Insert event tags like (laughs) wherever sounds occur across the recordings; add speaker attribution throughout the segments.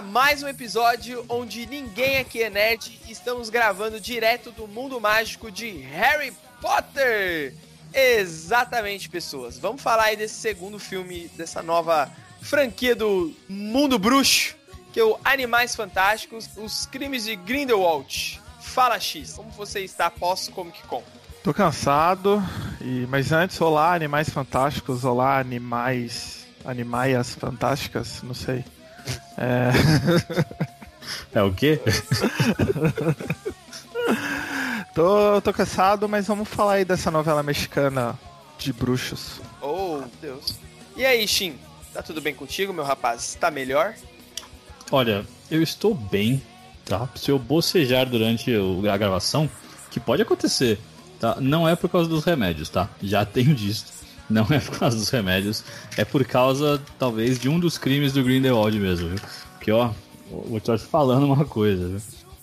Speaker 1: mais um episódio onde ninguém aqui é nerd e estamos gravando direto do mundo mágico de Harry Potter! Exatamente, pessoas. Vamos falar aí desse segundo filme, dessa nova franquia do Mundo Bruxo, que é o Animais Fantásticos, Os Crimes de Grindelwald. Fala, X, como você está pós-Comic Con?
Speaker 2: Tô cansado, e... mas antes, olá, Animais Fantásticos, olá, Animais Animaias Fantásticas, não sei. É, (laughs)
Speaker 3: é o quê? (laughs)
Speaker 2: tô, tô cansado, mas vamos falar aí dessa novela mexicana de bruxos.
Speaker 1: Oh, Deus. E aí, Shin? Tá tudo bem contigo, meu rapaz? Tá melhor?
Speaker 3: Olha, eu estou bem, tá? Se eu bocejar durante a gravação, que pode acontecer, tá? Não é por causa dos remédios, tá? Já (laughs) tenho disso. Não é por causa dos remédios, é por causa, talvez, de um dos crimes do Grindelwald mesmo, viu? Porque, ó, vou estar falando uma coisa, viu?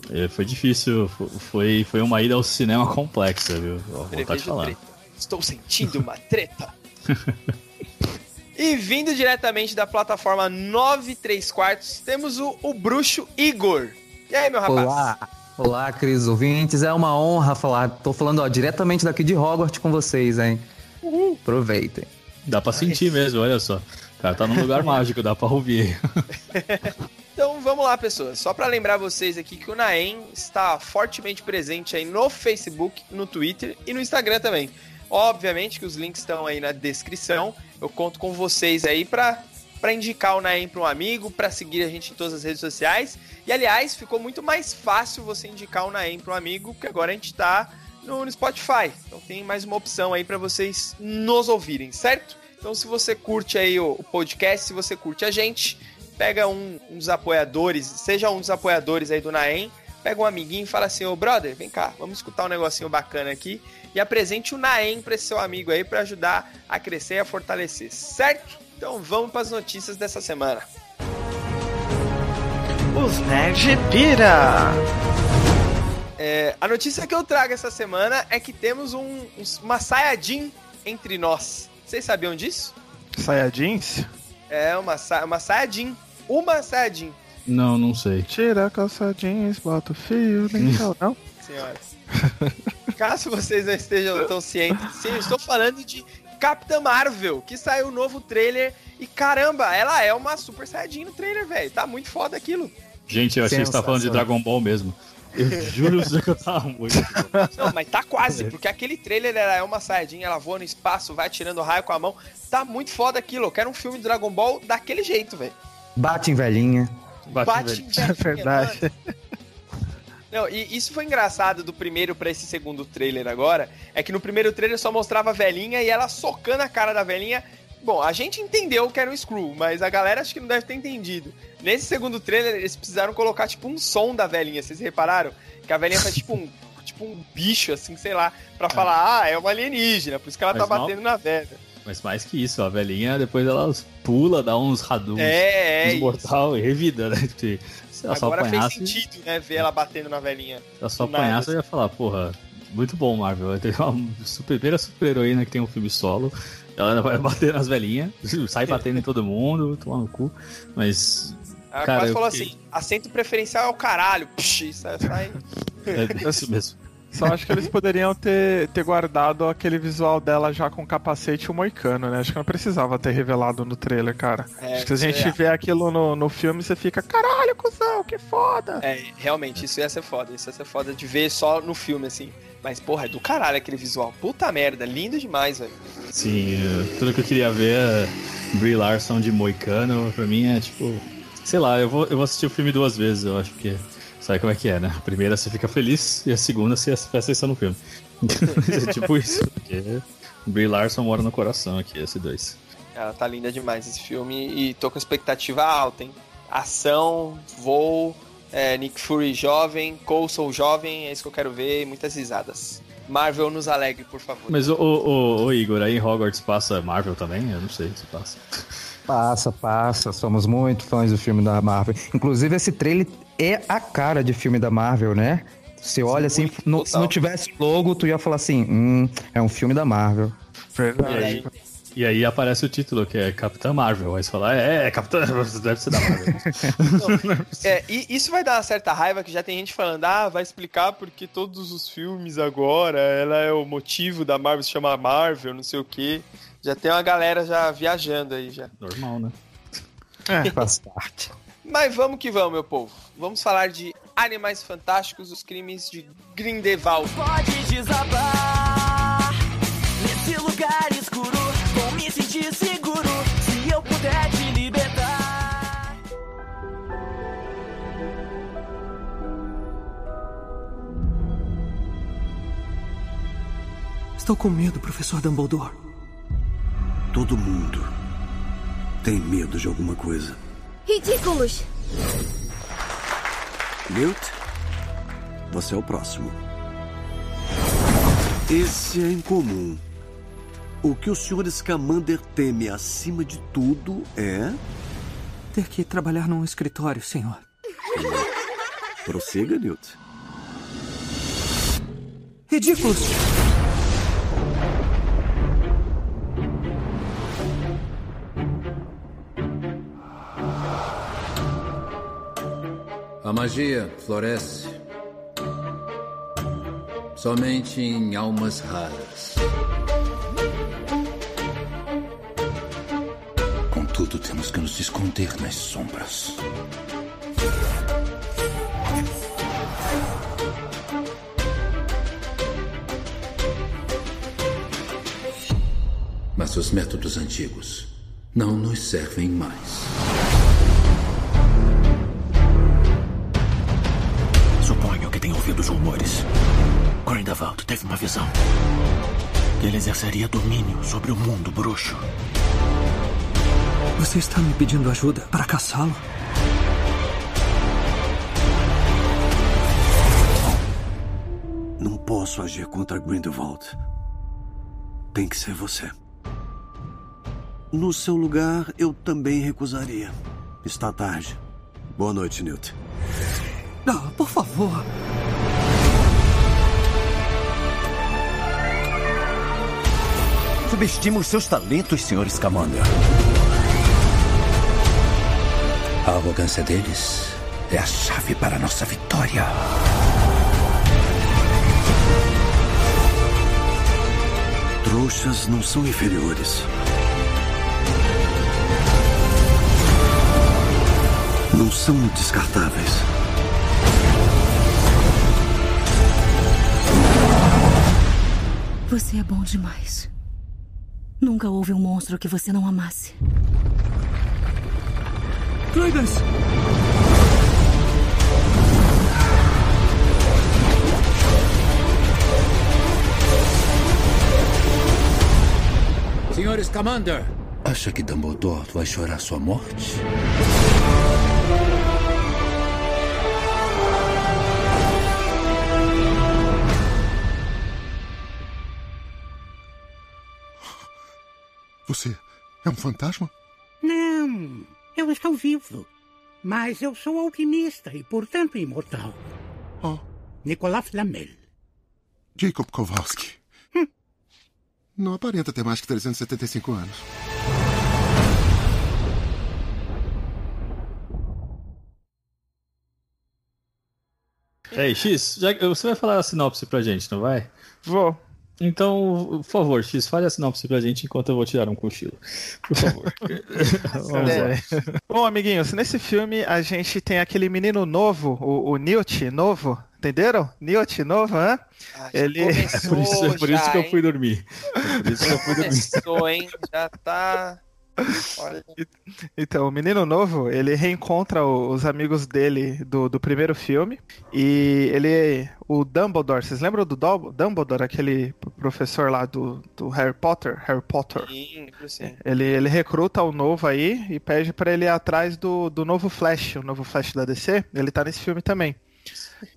Speaker 3: É, foi difícil, foi, foi uma ida ao cinema complexa, viu? Ó, vou estar te falando.
Speaker 1: Treta. Estou sentindo uma treta. (laughs) e vindo diretamente da plataforma 93 quartos, temos o, o bruxo Igor. E aí, meu rapaz?
Speaker 4: Olá. Olá, queridos ouvintes. É uma honra falar. Tô falando ó, diretamente daqui de Hogwarts com vocês, hein? Uhum. Aproveitem.
Speaker 3: Dá pra sentir mesmo, olha só. O cara tá num lugar (laughs) mágico, dá pra ouvir. (laughs)
Speaker 1: então vamos lá, pessoas. Só para lembrar vocês aqui que o Naem está fortemente presente aí no Facebook, no Twitter e no Instagram também. Obviamente que os links estão aí na descrição. Eu conto com vocês aí para para indicar o Naem para um amigo, para seguir a gente em todas as redes sociais. E aliás, ficou muito mais fácil você indicar o Naem para um amigo, porque agora a gente está no, Spotify. Então tem mais uma opção aí para vocês nos ouvirem, certo? Então se você curte aí o, o podcast, se você curte a gente, pega um, um, dos apoiadores, seja um dos apoiadores aí do Naem, pega um amiguinho e fala assim, ô brother, vem cá, vamos escutar um negocinho bacana aqui e apresente o Naem para esse seu amigo aí para ajudar a crescer e a fortalecer, certo? Então vamos para as notícias dessa semana. Os Nerd Pira! É, a notícia que eu trago essa semana é que temos um, um, uma Sayajin entre nós. Vocês sabiam disso?
Speaker 2: Sayajins?
Speaker 1: É, uma, uma Sayajin. Uma Sayajin.
Speaker 3: Não, não sei.
Speaker 2: Tira a calça jeans, bota o fio dentro, (laughs) não?
Speaker 1: Senhoras. Caso vocês não estejam tão cientes, sim, eu estou falando de Capitã Marvel, que saiu o um novo trailer e caramba, ela é uma Super Saiyajin no trailer, velho. Tá muito foda aquilo.
Speaker 3: Gente, eu achei que você tá falando de Dragon Ball mesmo. Eu juro que eu tava muito.
Speaker 1: Não, mas tá quase, porque aquele trailer era é uma saiyajin, ela voa no espaço, vai tirando raio com a mão. Tá muito foda aquilo. Eu quero um filme de Dragon Ball daquele jeito, velho.
Speaker 4: Bate em velhinha.
Speaker 1: Bate, Bate em velhinha.
Speaker 2: É verdade.
Speaker 1: Mano. Não, e isso foi engraçado do primeiro para esse segundo trailer agora. É que no primeiro trailer só mostrava a velhinha e ela socando a cara da velhinha. Bom, a gente entendeu que era um Screw, mas a galera acho que não deve ter entendido. Nesse segundo trailer, eles precisaram colocar, tipo, um som da velhinha. Vocês repararam? Que a velhinha faz, tipo, um, (laughs) tipo um bicho, assim, sei lá, pra é. falar, ah, é uma alienígena, por isso que ela mas tá batendo na velha.
Speaker 3: Mas mais que isso, a velhinha, depois ela pula, dá uns raduns,
Speaker 1: é,
Speaker 3: é uns mortal e revida, né? (laughs) Se
Speaker 1: ela Agora só apanhasse, fez sentido, né, ver ela batendo na velhinha.
Speaker 3: Se ela só apanhasse, eu ia falar, porra, muito bom, Marvel. Tem uma super, primeira super heroína que tem um filme solo. Ela vai bater nas velhinhas, sai batendo em todo mundo, toma no cu. Mas
Speaker 1: ela Cara, quase falou assim: assento preferencial é o caralho. Psh, isso sai.
Speaker 3: É isso mesmo.
Speaker 2: Só acho que eles poderiam ter, ter guardado aquele visual dela já com capacete e o moicano, né? Acho que não precisava ter revelado no trailer, cara. É, acho que se a gente é. vê aquilo no, no filme, você fica, caralho, cuzão, que foda!
Speaker 1: É, realmente, isso ia ser foda. Isso ia ser foda de ver só no filme, assim. Mas, porra, é do caralho aquele visual. Puta merda, lindo demais, velho.
Speaker 3: Sim, tudo que eu queria ver é Brie Larson de moicano, pra mim é tipo Sei lá, eu vou, eu vou assistir o filme duas vezes, eu acho que. Sabe como é que é, né? A primeira você fica feliz e a segunda você presta atenção no filme. (laughs) é tipo isso, porque Brie Larson mora no coração aqui, esse dois.
Speaker 1: Ela tá linda demais esse filme e tô com expectativa alta, hein? Ação, voo, é, Nick Fury jovem, Coulson jovem, é isso que eu quero ver, muitas risadas. Marvel nos alegre, por favor.
Speaker 3: Mas o, o, o Igor, aí em Hogwarts passa Marvel também? Eu não sei se passa.
Speaker 4: Passa, passa. Somos muito fãs do filme da Marvel. Inclusive, esse trailer é a cara de filme da Marvel, né? Você olha assim, no, se não tivesse logo, tu ia falar assim: hum, é um filme da Marvel.
Speaker 1: Verdade.
Speaker 3: E aí aparece o título, que é Capitã Marvel. Aí você fala, é, é Capitã, (laughs) deve ser da Marvel.
Speaker 1: é, e isso vai dar uma certa raiva que já tem gente falando, ah, vai explicar porque todos os filmes agora, ela é o motivo da Marvel se chamar Marvel, não sei o quê. Já tem uma galera já viajando aí já.
Speaker 3: Normal, né?
Speaker 4: É, (laughs) faz parte.
Speaker 1: Mas vamos que vamos, meu povo. Vamos falar de Animais Fantásticos, os crimes de Grindelwald. Pode desabar nesse lugar escuro, sentir seguro se eu puder te libertar.
Speaker 5: Estou com medo, professor Dumbledore.
Speaker 6: Todo mundo tem medo de alguma coisa.
Speaker 7: Ridículos!
Speaker 6: Newt, você é o próximo. Esse é incomum. O que o Sr. Scamander teme acima de tudo é.
Speaker 5: Ter que trabalhar num escritório, senhor.
Speaker 6: Prossiga, Newt.
Speaker 5: Ridículos!
Speaker 8: A magia floresce somente em almas raras.
Speaker 9: Contudo, temos que nos esconder nas sombras.
Speaker 8: Mas os métodos antigos não nos servem mais.
Speaker 9: ouvido os rumores. Grindelwald teve uma visão. Que ele exerceria domínio sobre o mundo bruxo.
Speaker 5: Você está me pedindo ajuda para caçá-lo?
Speaker 6: Não posso agir contra Grindelwald. Tem que ser você. No seu lugar, eu também recusaria. Está tarde. Boa noite, Newt.
Speaker 5: Não, por favor.
Speaker 9: Subestima os seus talentos, Sr. Scamander. A arrogância deles é a chave para a nossa vitória.
Speaker 6: Trouxas não são inferiores. Não são descartáveis.
Speaker 7: Você é bom demais. Nunca houve um monstro que você não amasse.
Speaker 5: Credence!
Speaker 8: Senhor Scamander!
Speaker 9: Acha que Dumbledore vai chorar sua morte?
Speaker 10: Você é um fantasma?
Speaker 11: Não, eu estou vivo. Mas eu sou alquimista e, portanto, imortal.
Speaker 10: Oh.
Speaker 11: Nicolas Flamel.
Speaker 10: Jacob Kowalski. Hum. Não aparenta ter mais que 375 anos.
Speaker 3: Ei, X, já, você vai falar a sinopse pra gente, não vai?
Speaker 2: Vou.
Speaker 3: Então, por favor, X, fale a sinopse pra gente enquanto eu vou tirar um cochilo. Por favor. (laughs)
Speaker 2: Vamos é. Bom, amiguinhos, nesse filme a gente tem aquele menino novo, o, o Newt novo, entenderam? Newt novo, hã?
Speaker 1: Ah,
Speaker 3: Ele... Começou, por isso, é por isso que eu fui dormir. É por isso que eu fui dormir.
Speaker 1: Começou, hein? Já tá...
Speaker 2: Então, o menino novo, ele reencontra os amigos dele do, do primeiro filme. E ele. O Dumbledore, vocês lembram do Dumbledore, aquele professor lá do, do Harry Potter? Harry Potter.
Speaker 1: Sim, sim.
Speaker 2: Ele, ele recruta o novo aí e pede para ele ir atrás do, do novo Flash, o novo Flash da DC. Ele tá nesse filme também.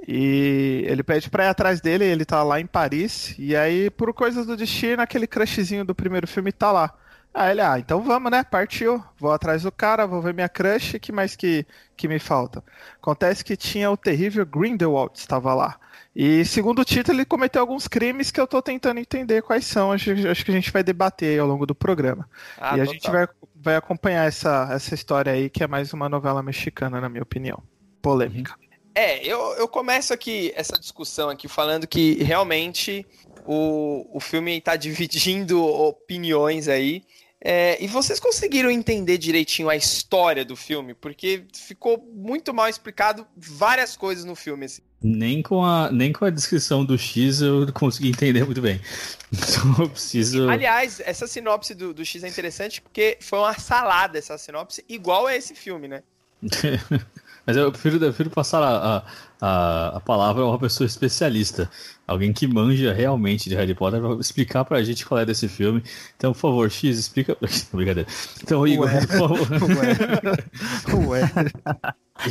Speaker 2: E ele pede pra ir atrás dele, ele tá lá em Paris. E aí, por coisas do destino, aquele crushzinho do primeiro filme tá lá Ah, ele, ah, então vamos, né? Partiu. Vou atrás do cara, vou ver minha crush, que mais que, que me falta? Acontece que tinha o terrível Grindelwald, estava lá. E segundo o título, ele cometeu alguns crimes que eu tô tentando entender quais são. Acho, acho que a gente vai debater aí ao longo do programa. Ah, e a gente vai, vai acompanhar essa, essa história aí, que é mais uma novela mexicana, na minha opinião. Polêmica.
Speaker 1: É, eu, eu começo aqui essa discussão aqui falando que realmente o, o filme está (laughs) dividindo opiniões aí. É, e vocês conseguiram entender direitinho a história do filme? Porque ficou muito mal explicado várias coisas no filme. Assim.
Speaker 3: Nem com, a, nem com a descrição do X eu consegui entender muito bem. (laughs) Só preciso.
Speaker 1: Aliás, essa sinopse do, do X é interessante porque foi uma salada essa sinopse, igual a esse filme, né? (laughs)
Speaker 3: Mas eu prefiro, eu prefiro passar a, a, a palavra a uma pessoa especialista. Alguém que manja realmente de Harry Potter pra explicar pra gente qual é desse filme. Então, por favor, X, explica. (laughs) Brincadeira. Então, Igor, Ué. por favor. (laughs)
Speaker 4: Ué. Ué.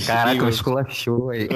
Speaker 4: Caraca, Igor. esculachou aí.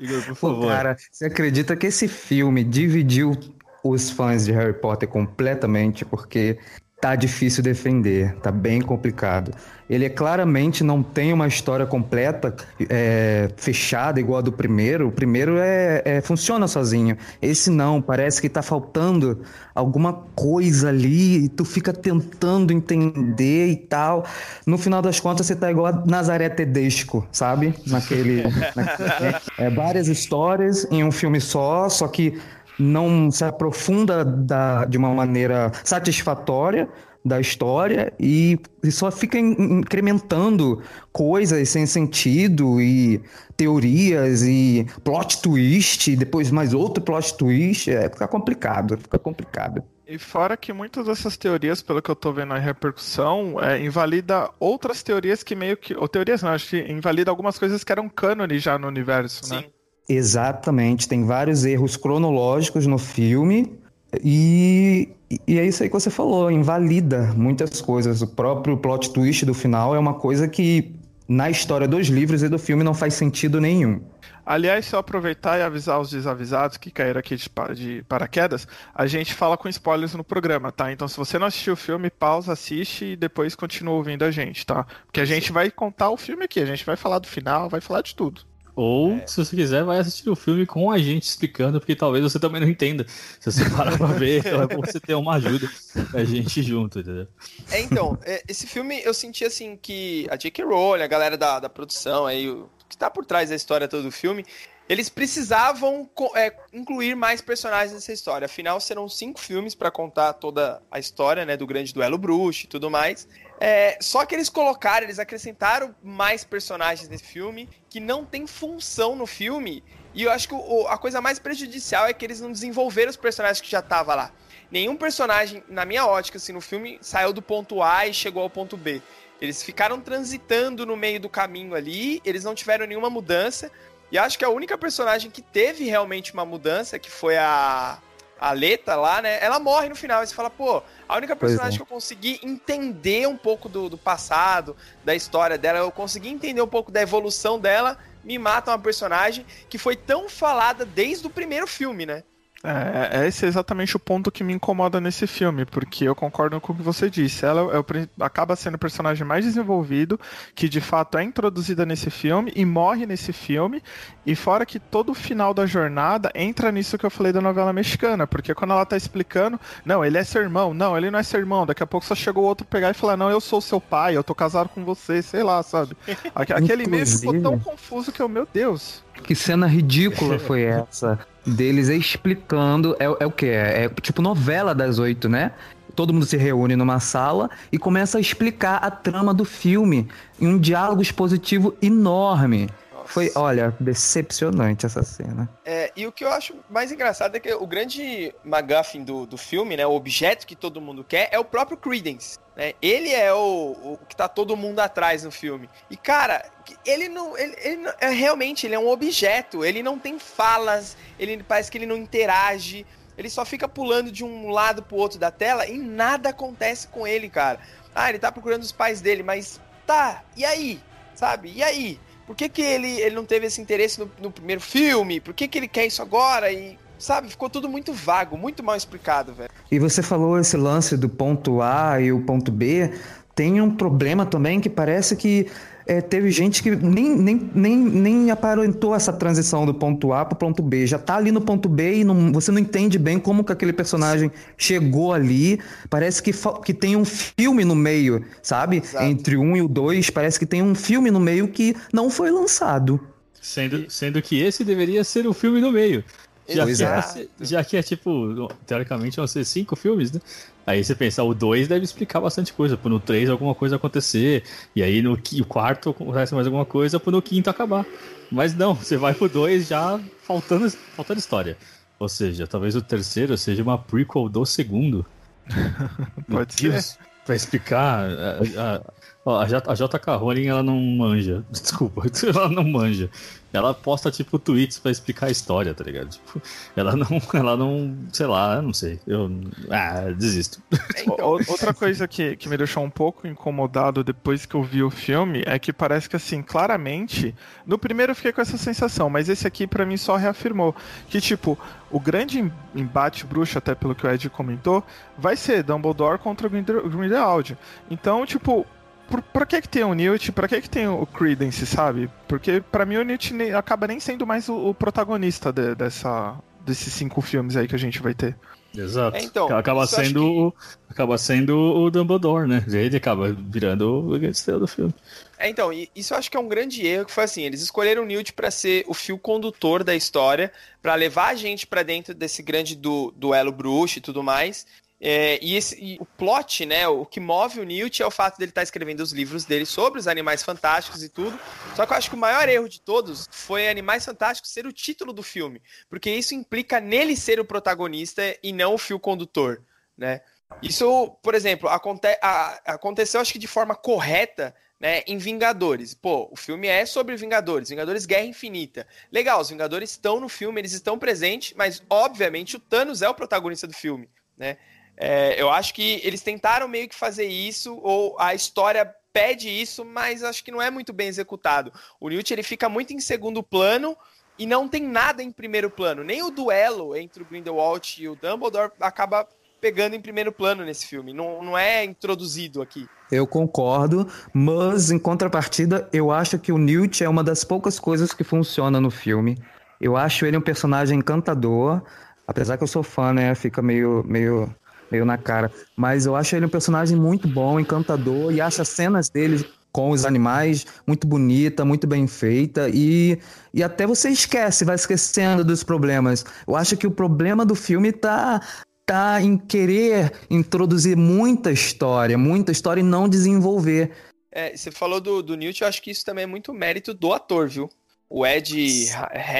Speaker 3: Igor, por favor. Pô,
Speaker 4: cara, você acredita que esse filme dividiu os fãs de Harry Potter completamente? Porque tá difícil defender, tá bem complicado. Ele é, claramente não tem uma história completa, é, fechada, igual a do primeiro. O primeiro é, é, funciona sozinho. Esse não, parece que tá faltando alguma coisa ali e tu fica tentando entender e tal. No final das contas, você tá igual a Nazaré Tedesco, sabe? Naquele. (laughs) naquele é, várias histórias em um filme só, só que não se aprofunda da, de uma maneira satisfatória da história e, e só fica incrementando coisas sem sentido e teorias e plot twist, e depois mais outro plot twist, é, fica complicado, fica complicado.
Speaker 2: E fora que muitas dessas teorias, pelo que eu tô vendo a repercussão, é, invalida outras teorias que meio que. Ou teorias não, acho que invalida algumas coisas que eram cânone já no universo, né? Sim. né?
Speaker 4: Exatamente, tem vários erros cronológicos no filme e, e é isso aí que você falou, invalida muitas coisas. O próprio plot twist do final é uma coisa que na história dos livros e do filme não faz sentido nenhum.
Speaker 2: Aliás, eu aproveitar e avisar os desavisados que caíram aqui de, de, paraquedas, a gente fala com spoilers no programa, tá? Então, se você não assistiu o filme, pausa, assiste e depois continua ouvindo a gente, tá? Porque a gente vai contar o filme aqui, a gente vai falar do final, vai falar de tudo.
Speaker 3: Ou, é. se você quiser, vai assistir o filme com a gente explicando, porque talvez você também não entenda. Se você parar pra ver, então (laughs) é bom você ter uma ajuda a gente junto, entendeu?
Speaker 1: É, então, é, esse filme eu senti assim que a J.K. Rowling, a galera da, da produção aí, o que tá por trás da história toda do filme, eles precisavam é, incluir mais personagens nessa história. Afinal, serão cinco filmes para contar toda a história, né, do grande duelo bruxo e tudo mais. É, só que eles colocaram, eles acrescentaram mais personagens nesse filme que não tem função no filme. E eu acho que o, a coisa mais prejudicial é que eles não desenvolveram os personagens que já estavam lá. Nenhum personagem, na minha ótica, assim, no filme, saiu do ponto A e chegou ao ponto B. Eles ficaram transitando no meio do caminho ali, eles não tiveram nenhuma mudança. E acho que a única personagem que teve realmente uma mudança, que foi a, a Leta lá, né? Ela morre no final. E você fala, pô, a única personagem é. que eu consegui entender um pouco do, do passado, da história dela, eu consegui entender um pouco da evolução dela, me mata uma personagem que foi tão falada desde o primeiro filme, né?
Speaker 2: É, esse é exatamente o ponto que me incomoda nesse filme, porque eu concordo com o que você disse. Ela é o, acaba sendo o personagem mais desenvolvido, que de fato é introduzida nesse filme e morre nesse filme. E fora que todo o final da jornada entra nisso que eu falei da novela mexicana, porque quando ela tá explicando, não, ele é seu irmão, não, ele não é seu irmão, daqui a pouco só chegou outro pegar e falar, não, eu sou seu pai, eu tô casado com você, sei lá, sabe? Aquele meio ficou tão confuso que eu, meu Deus.
Speaker 4: Que cena ridícula (laughs) foi essa? Deles explicando. É, é o que? É, é tipo novela das oito, né? todo mundo se reúne numa sala e começa a explicar a trama do filme em um diálogo expositivo enorme. Foi, olha, decepcionante essa cena.
Speaker 1: É, e o que eu acho mais engraçado é que o grande McGuffin do, do filme, né, o objeto que todo mundo quer, é o próprio Credence. Né? Ele é o, o que tá todo mundo atrás no filme. E, cara, ele não. Ele, ele não, é, realmente, ele é um objeto. Ele não tem falas, ele parece que ele não interage. Ele só fica pulando de um lado pro outro da tela e nada acontece com ele, cara. Ah, ele tá procurando os pais dele, mas tá, e aí? Sabe? E aí? Por que, que ele, ele não teve esse interesse no, no primeiro filme? Por que, que ele quer isso agora? E sabe, ficou tudo muito vago, muito mal explicado, velho.
Speaker 4: E você falou esse lance do ponto A e o ponto B. Tem um problema também que parece que é, teve gente que nem, nem, nem, nem aparentou essa transição do ponto A para o ponto B. Já tá ali no ponto B e não, você não entende bem como que aquele personagem chegou ali. Parece que, que tem um filme no meio, sabe? Exato. Entre um e o dois, parece que tem um filme no meio que não foi lançado.
Speaker 3: Sendo, sendo que esse deveria ser o filme no meio. Já que, é, já que é tipo, teoricamente vão ser cinco filmes, né? Aí você pensa, o 2 deve explicar bastante coisa, por no 3 alguma coisa acontecer, e aí no quarto acontece mais alguma coisa, por no quinto acabar. Mas não, você vai pro 2 já faltando, faltando história. Ou seja, talvez o terceiro seja uma prequel do segundo. (laughs)
Speaker 2: Pode ser.
Speaker 3: Pra explicar. A, a, a, a JK Rowling ela não manja. (laughs) Desculpa, (laughs) ela não manja. Ela posta, tipo, tweets para explicar a história, tá ligado? Tipo, ela não, (laughs) ela não, sei lá, não sei. Eu, ah, desisto.
Speaker 2: Então. Outra coisa que, que me deixou um pouco incomodado depois que eu vi o filme é que parece que, assim, claramente, no primeiro eu fiquei com essa sensação, mas esse aqui para mim só reafirmou que, tipo, o grande embate bruxo, até pelo que o Ed comentou, vai ser Dumbledore contra Grindelwald. Então, tipo, por, pra que que tem o Newt? Pra que que tem o Credence, sabe? Porque para mim o Newt acaba nem sendo mais o, o protagonista de, dessa, desses cinco filmes aí que a gente vai ter.
Speaker 3: Exato. É, então, acaba sendo que... acaba sendo o Dumbledore, né? Ele acaba virando o estrela do filme.
Speaker 1: É, então, isso eu acho que é um grande erro que foi assim, eles escolheram o Newt para ser o fio condutor da história, para levar a gente para dentro desse grande du duelo bruxo e tudo mais. É, e, esse, e, o plot, né, o que move o Newt é o fato dele estar tá escrevendo os livros dele sobre os animais fantásticos e tudo. Só que eu acho que o maior erro de todos foi Animais Fantásticos ser o título do filme, porque isso implica nele ser o protagonista e não o fio condutor, né? Isso, por exemplo, aconte a, aconteceu acho que de forma correta né, em Vingadores. Pô, o filme é sobre Vingadores, Vingadores Guerra Infinita. Legal, os Vingadores estão no filme, eles estão presentes, mas obviamente o Thanos é o protagonista do filme, né? É, eu acho que eles tentaram meio que fazer isso, ou a história pede isso, mas acho que não é muito bem executado. O Newt ele fica muito em segundo plano e não tem nada em primeiro plano. Nem o duelo entre o Grindelwald e o Dumbledore acaba pegando em primeiro plano nesse filme. Não, não é introduzido aqui.
Speaker 4: Eu concordo, mas em contrapartida, eu acho que o Newt é uma das poucas coisas que funciona no filme. Eu acho ele um personagem encantador, apesar que eu sou fã, né? Fica meio, meio meio na cara. Mas eu acho ele um personagem muito bom, encantador, e acho as cenas dele com os animais muito bonita, muito bem feita, e, e até você esquece, vai esquecendo dos problemas. Eu acho que o problema do filme tá, tá em querer introduzir muita história, muita história e não desenvolver.
Speaker 1: É, você falou do, do Newt, eu acho que isso também é muito mérito do ator, viu? O Ed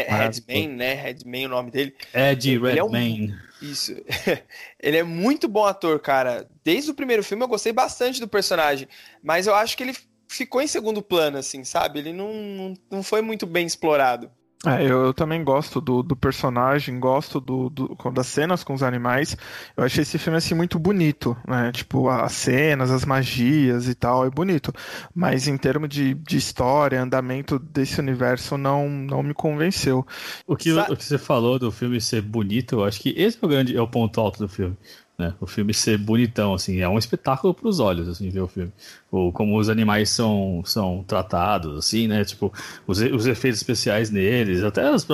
Speaker 1: Redman, né? Redman o nome dele.
Speaker 3: Ed Redman.
Speaker 1: É um... Isso. (laughs) ele é muito bom ator, cara. Desde o primeiro filme eu gostei bastante do personagem. Mas eu acho que ele ficou em segundo plano, assim, sabe? Ele não, não foi muito bem explorado.
Speaker 2: É, eu, eu, também gosto do, do personagem, gosto do, do, das cenas com os animais. Eu achei esse filme assim muito bonito, né? Tipo, as cenas, as magias e tal, é bonito. Mas em termos de, de história, andamento desse universo, não, não me convenceu.
Speaker 3: O que, o que você falou do filme ser bonito, eu acho que esse é o grande é o ponto alto do filme né? O filme ser bonitão, assim, é um espetáculo para os olhos, assim, ver o filme. Ou como os animais são, são tratados, assim, né? Tipo, os, os efeitos especiais neles, até as,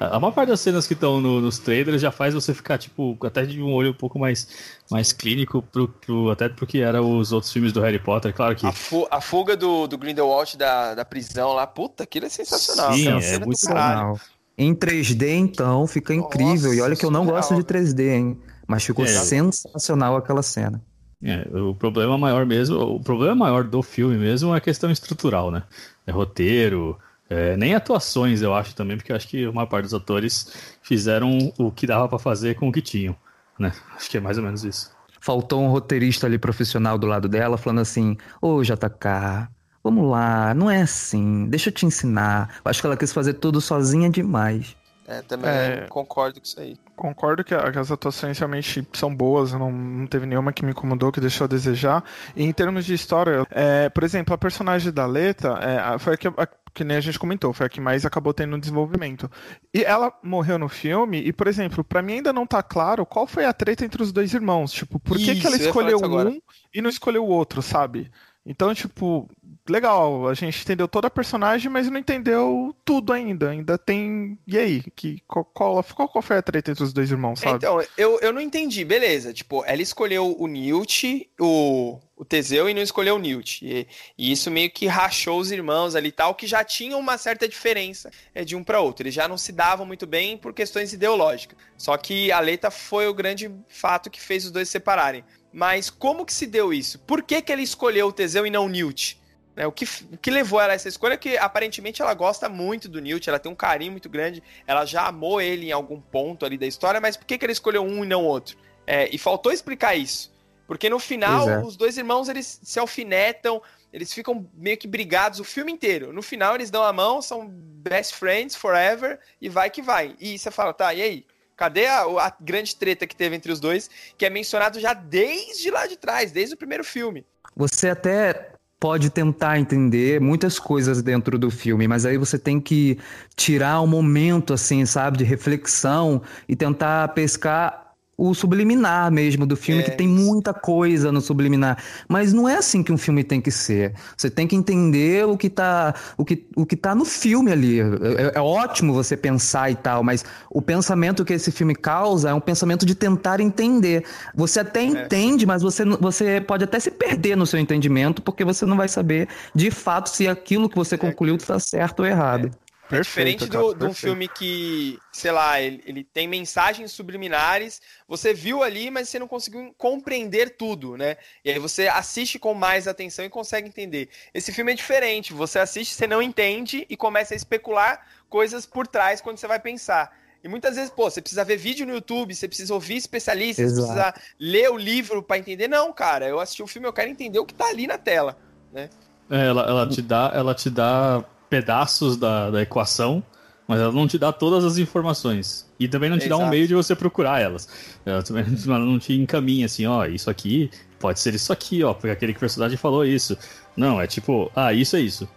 Speaker 3: a maior parte das cenas que estão no, nos trailers já faz você ficar, tipo, até de um olho um pouco mais, mais clínico, pro, pro, até pro que eram os outros filmes do Harry Potter, claro que...
Speaker 1: A, fu a fuga do, do Grindelwald da, da prisão lá, puta, aquilo é sensacional.
Speaker 3: Sim, é, é muito legal.
Speaker 4: Em 3D, então, fica incrível. Nossa, e olha que eu não gosto de 3D, hein? Mas ficou é. sensacional aquela cena.
Speaker 3: É, o problema maior mesmo, o problema maior do filme mesmo é a questão estrutural, né? É roteiro, é, nem atuações eu acho também, porque eu acho que uma parte dos atores fizeram o que dava para fazer com o que tinham, né? Acho que é mais ou menos isso.
Speaker 4: Faltou um roteirista ali profissional do lado dela falando assim: Ô oh, JK, vamos lá, não é assim, deixa eu te ensinar. Eu acho que ela quis fazer tudo sozinha demais.
Speaker 1: É, também é, concordo com isso aí.
Speaker 2: Concordo que, as atuações realmente são boas, não, não teve nenhuma que me incomodou, que deixou a desejar. E em termos de história, é, por exemplo, a personagem da Leta é, foi a que, a, que nem a gente comentou, foi a que mais acabou tendo desenvolvimento. E ela morreu no filme, e, por exemplo, para mim ainda não tá claro qual foi a treta entre os dois irmãos. Tipo, por que, que ela escolheu um e não escolheu o outro, sabe? Então, tipo, legal, a gente entendeu toda a personagem, mas não entendeu tudo ainda. Ainda tem. E aí? Que, qual, qual, qual foi a treta entre os dois irmãos, sabe?
Speaker 1: Então, eu, eu não entendi. Beleza, tipo, ela escolheu o Newt, o, o Teseu, e não escolheu o Newt. E, e, isso meio que rachou os irmãos ali e tal, que já tinham uma certa diferença é, de um para outro. Eles já não se davam muito bem por questões ideológicas. Só que a Leita foi o grande fato que fez os dois se separarem. Mas como que se deu isso? Por que, que ele escolheu o Teseu e não o Newt? É, o, que, o que levou ela a essa escolha é que aparentemente ela gosta muito do Newt, ela tem um carinho muito grande, ela já amou ele em algum ponto ali da história, mas por que, que ela escolheu um e não outro? É, e faltou explicar isso. Porque no final, é. os dois irmãos eles se alfinetam, eles ficam meio que brigados o filme inteiro. No final, eles dão a mão, são best friends forever e vai que vai. E você fala, tá, e aí? Cadê a, a, grande treta que teve entre os dois, que é mencionado já desde lá de trás, desde o primeiro filme?
Speaker 4: Você até pode tentar entender muitas coisas dentro do filme, mas aí você tem que tirar um momento, assim, sabe, de reflexão e tentar pescar o subliminar mesmo do filme, é. que tem muita coisa no subliminar. Mas não é assim que um filme tem que ser. Você tem que entender o que tá, o que, o que tá no filme ali. É, é ótimo você pensar e tal, mas o pensamento que esse filme causa é um pensamento de tentar entender. Você até é. entende, mas você, você pode até se perder no seu entendimento, porque você não vai saber de fato se aquilo que você é. concluiu está certo ou errado.
Speaker 1: É. Perfeito, é diferente do, de um filme que, sei lá, ele, ele, tem mensagens subliminares, você viu ali, mas você não conseguiu compreender tudo, né? E aí você assiste com mais atenção e consegue entender. Esse filme é diferente, você assiste, você não entende e começa a especular coisas por trás quando você vai pensar. E muitas vezes, pô, você precisa ver vídeo no YouTube, você precisa ouvir especialistas, Exato. você precisa ler o livro para entender. Não, cara, eu assisti o filme, eu quero entender o que tá ali na tela, né?
Speaker 3: É, ela, ela te dá, ela te dá pedaços da, da equação, mas ela não te dá todas as informações. E também não te Exato. dá um meio de você procurar elas. Ela também (laughs) não te encaminha assim, ó, isso aqui pode ser isso aqui, ó, porque aquele personagem falou isso. Não, é tipo, ah, isso é isso.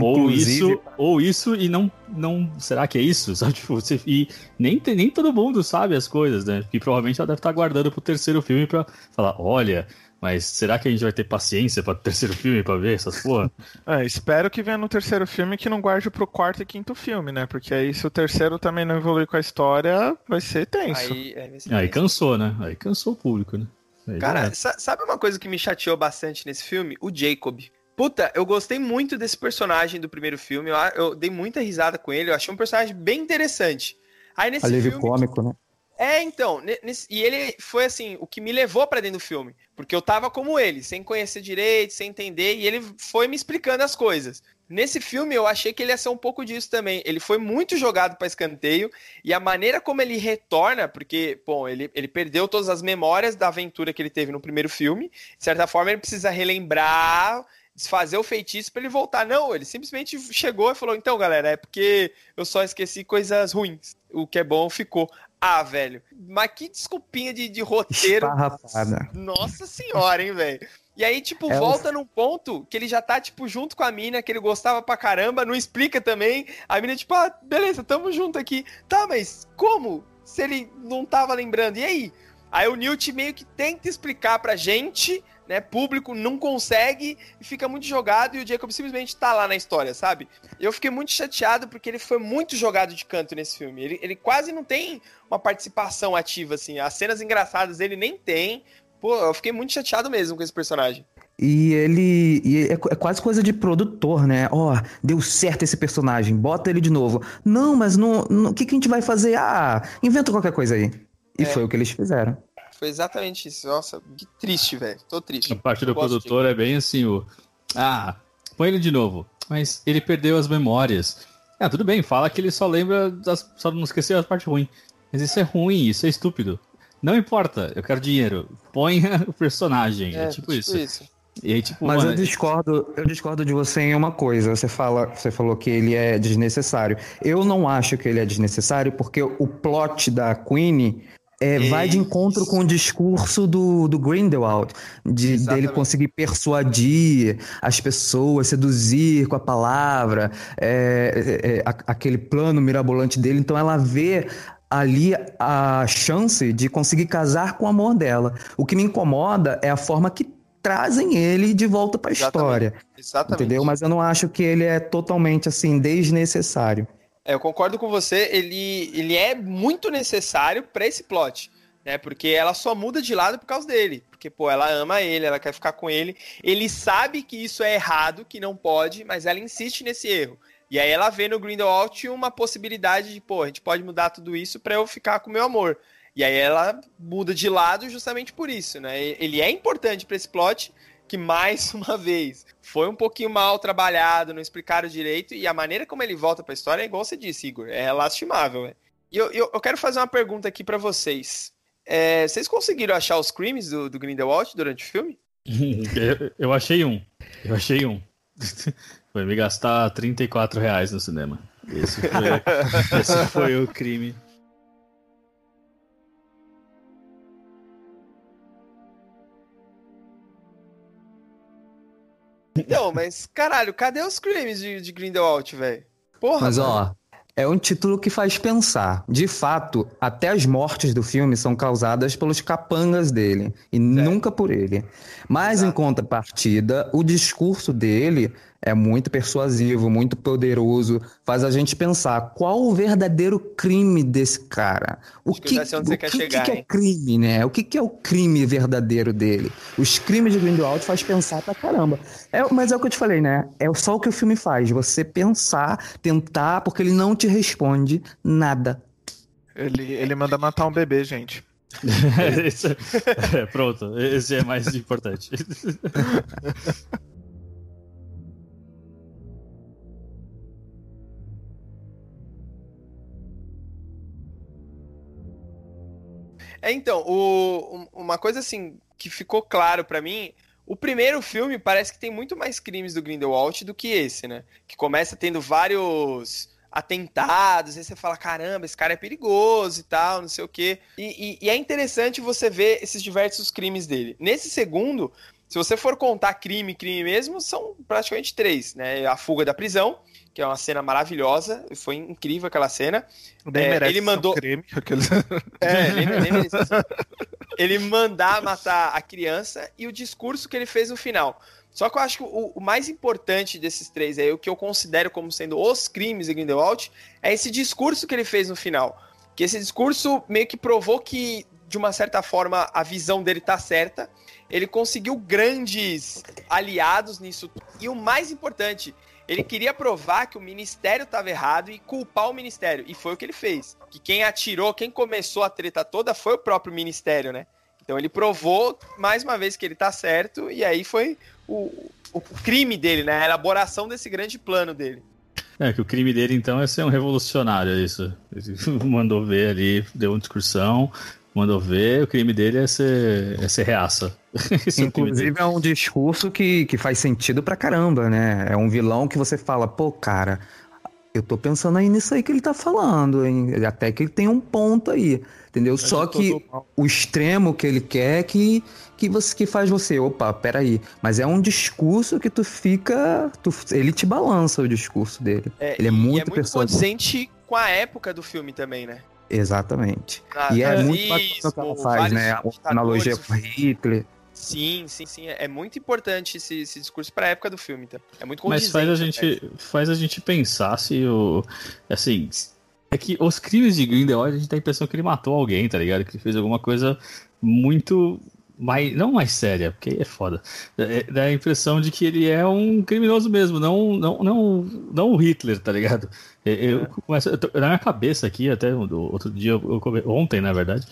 Speaker 3: Ou isso, ou isso e não, não. Será que é isso? (laughs) Sabe? Tipo, você, e nem, nem todo mundo sabe as coisas, né? E provavelmente ela deve estar guardando pro terceiro filme pra falar: olha, mas será que a gente vai ter paciência para o (laughs) terceiro filme para ver essas porra? (laughs)
Speaker 2: É, espero que venha no terceiro filme que não guarde pro quarto e quinto filme, né? Porque aí se o terceiro também não evoluir com a história, vai ser tenso.
Speaker 3: Aí, é, aí cansou, né? Aí cansou o público, né?
Speaker 1: Aí Cara, sabe uma coisa que me chateou bastante nesse filme? O Jacob. Puta, eu gostei muito desse personagem do primeiro filme. Eu, eu dei muita risada com ele. Eu achei um personagem bem interessante. Aí nesse
Speaker 4: Alívio
Speaker 1: filme,
Speaker 4: cômico, né?
Speaker 1: É, então, e ele foi assim, o que me levou para dentro do filme, porque eu tava como ele, sem conhecer direito, sem entender, e ele foi me explicando as coisas. Nesse filme eu achei que ele ia ser um pouco disso também. Ele foi muito jogado para escanteio e a maneira como ele retorna, porque, bom, ele, ele perdeu todas as memórias da aventura que ele teve no primeiro filme. De certa forma, ele precisa relembrar, desfazer o feitiço para ele voltar. Não, ele simplesmente chegou e falou: "Então, galera, é porque eu só esqueci coisas ruins. O que é bom ficou". Ah, velho. Mas que desculpinha de, de roteiro. Nossa senhora, hein, velho. E aí, tipo, é volta o... num ponto que ele já tá, tipo, junto com a mina, que ele gostava pra caramba, não explica também. A mina, tipo, ah, beleza, tamo junto aqui. Tá, mas como? Se ele não tava lembrando, e aí? Aí o Newt meio que tenta explicar pra gente, né, público não consegue e fica muito jogado e o Jacob simplesmente tá lá na história, sabe? Eu fiquei muito chateado porque ele foi muito jogado de canto nesse filme. Ele, ele quase não tem uma participação ativa, assim. As cenas engraçadas ele nem tem. Pô, eu fiquei muito chateado mesmo com esse personagem.
Speaker 4: E ele. E é, é, quase coisa de produtor, né? Ó, oh, deu certo esse personagem, bota ele de novo. Não, mas o que, que a gente vai fazer? Ah, inventa qualquer coisa aí. E é. foi o que eles fizeram.
Speaker 1: Foi exatamente isso. Nossa, que triste, velho. Tô triste.
Speaker 3: A parte do produtor de... é bem assim, o. Ah, põe ele de novo. Mas ele perdeu as memórias. Ah, tudo bem, fala que ele só lembra das. Só não esqueceu a parte ruim. Mas isso é ruim, isso é estúpido. Não importa, eu quero dinheiro. Põe (laughs) o personagem. É, é tipo, tipo, isso. isso. E aí, tipo,
Speaker 4: Mas
Speaker 3: mano,
Speaker 4: eu discordo, eu discordo de você em uma coisa. Você fala, você falou que ele é desnecessário. Eu não acho que ele é desnecessário porque o plot da Queen é, vai de encontro com o discurso do, do Grindelwald, de dele conseguir persuadir as pessoas, seduzir com a palavra, é, é, é, a- aquele plano mirabolante dele. Então ela vê ali a chance de conseguir casar com o amor dela. O que me incomoda é a forma que trazem ele de volta para a história.
Speaker 1: Exatamente.
Speaker 4: Entendeu? Mas eu não acho que ele é totalmente assim desnecessário.
Speaker 1: Eu concordo com você, ele, ele é muito necessário pra esse plot, né? Porque ela só muda de lado por causa dele. Porque, pô, ela ama ele, ela quer ficar com ele. Ele sabe que isso é errado, que não pode, mas ela insiste nesse erro. E aí ela vê no Grindelwald uma possibilidade de, pô, a gente pode mudar tudo isso pra eu ficar com meu amor. E aí ela muda de lado justamente por isso, né? Ele é importante pra esse plot, que mais (laughs) uma vez foi um pouquinho mal trabalhado, não explicaram direito, e a maneira como ele volta pra história é igual você disse, Igor, é lastimável. né? E eu, eu, eu quero fazer uma pergunta aqui pra vocês. É, vocês conseguiram achar os crimes do, do Grindelwald durante o filme? (laughs)
Speaker 3: eu, eu achei um. Eu achei um. (laughs) Foi me gastar 34 reais no cinema. Esse foi, esse foi o crime.
Speaker 1: Então, mas caralho, cadê os crimes de, de Grindelwald, velho? Porra,
Speaker 4: Mas
Speaker 1: mano.
Speaker 4: ó, é um título que faz pensar. De fato, até as mortes do filme são causadas pelos capangas dele e nunca por ele. Mas em contrapartida, o discurso dele é muito persuasivo, muito poderoso, faz a gente pensar qual o verdadeiro crime desse cara. O
Speaker 1: Acho que você
Speaker 4: o
Speaker 1: quer
Speaker 4: que,
Speaker 1: chegar,
Speaker 4: que é crime, né? O que, que é o crime verdadeiro dele? Os crimes de Grindelwald faz pensar pra caramba. É, mas é o que eu te falei, né? É só o que o filme faz. Você pensar, tentar, porque ele não te responde nada.
Speaker 2: Ele, ele manda matar um bebê, gente. (laughs)
Speaker 3: Esse- é, pronto, esse é mais importante. (laughs)
Speaker 1: É, então, o- um- uma coisa assim que ficou claro pra mim, o primeiro filme parece que tem muito mais crimes do Grindelwald do que esse, né? Que começa tendo vários atentados, aí você fala, caramba, esse cara é perigoso e tal, não sei o quê. E, e- e é interessante você ver esses diversos crimes dele. Nesse segundo, se você for contar crime, crime mesmo, são praticamente três, né? A fuga da prisão, que é uma cena maravilhosa, foi incrível aquela cena.
Speaker 2: Nem
Speaker 1: É,
Speaker 2: merece
Speaker 1: ele mandou...
Speaker 2: aqueles-
Speaker 1: É, nem, nem merece. ele mandar matar a criança e o discurso que ele fez no final. Só que eu acho que o, o mais importante desses três aí, o que eu considero como sendo os crimes de Grindelwald, é esse discurso que ele fez no final. Que esse discurso meio que provou que, de uma certa forma, a visão dele tá certa. Ele conseguiu grandes aliados nisso. E o mais importante, ele queria provar que o ministério estava errado e culpar o ministério. E foi o que ele fez. Que quem atirou, quem começou a treta toda foi o próprio ministério, né? Então ele provou mais uma vez que ele tá certo. E aí foi o, o crime dele, né? A elaboração desse grande plano dele.
Speaker 3: É, que o crime dele então é ser um revolucionário, é isso. Ele (laughs) mandou ver ali, deu uma discussão, mandou ver, o crime dele é ser, é ser reaça. (laughs) É.
Speaker 4: Inclusive é um discurso que, que faz sentido pra caramba, né? É um vilão que você fala, pô, cara, eu tô pensando aí nisso aí que ele tá falando, hein? Até que ele tem um ponto aí, entendeu? Só que o extremo que ele quer é que, que, você, que faz você, opa, peraí. Mas é um discurso que tu fica. Tu, ele te balança o discurso dele.
Speaker 1: É,
Speaker 4: ele é muito,
Speaker 1: é muito condizente com a época do filme também, né?
Speaker 4: Exatamente.
Speaker 1: Na-
Speaker 4: e é
Speaker 1: nazismo,
Speaker 4: muito bacana o que ela faz, né? A analogia com Hitler.
Speaker 1: Sim, sim, sim. É muito importante esse, esse discurso pra época do filme, tá? É muito
Speaker 3: Mas faz a
Speaker 1: né?
Speaker 3: gente, faz a gente pensar se o. Assim. É que os crimes de Grindelwald a gente tem a impressão que ele matou alguém, tá ligado? Que ele fez alguma coisa muito. Mais, não mais séria, porque é foda. É- Dá a impressão de que ele é um criminoso mesmo, não, não, não, não o Hitler, tá ligado? Eu, eu começo- eu na minha cabeça aqui, até outro dia, eu come- ontem na verdade,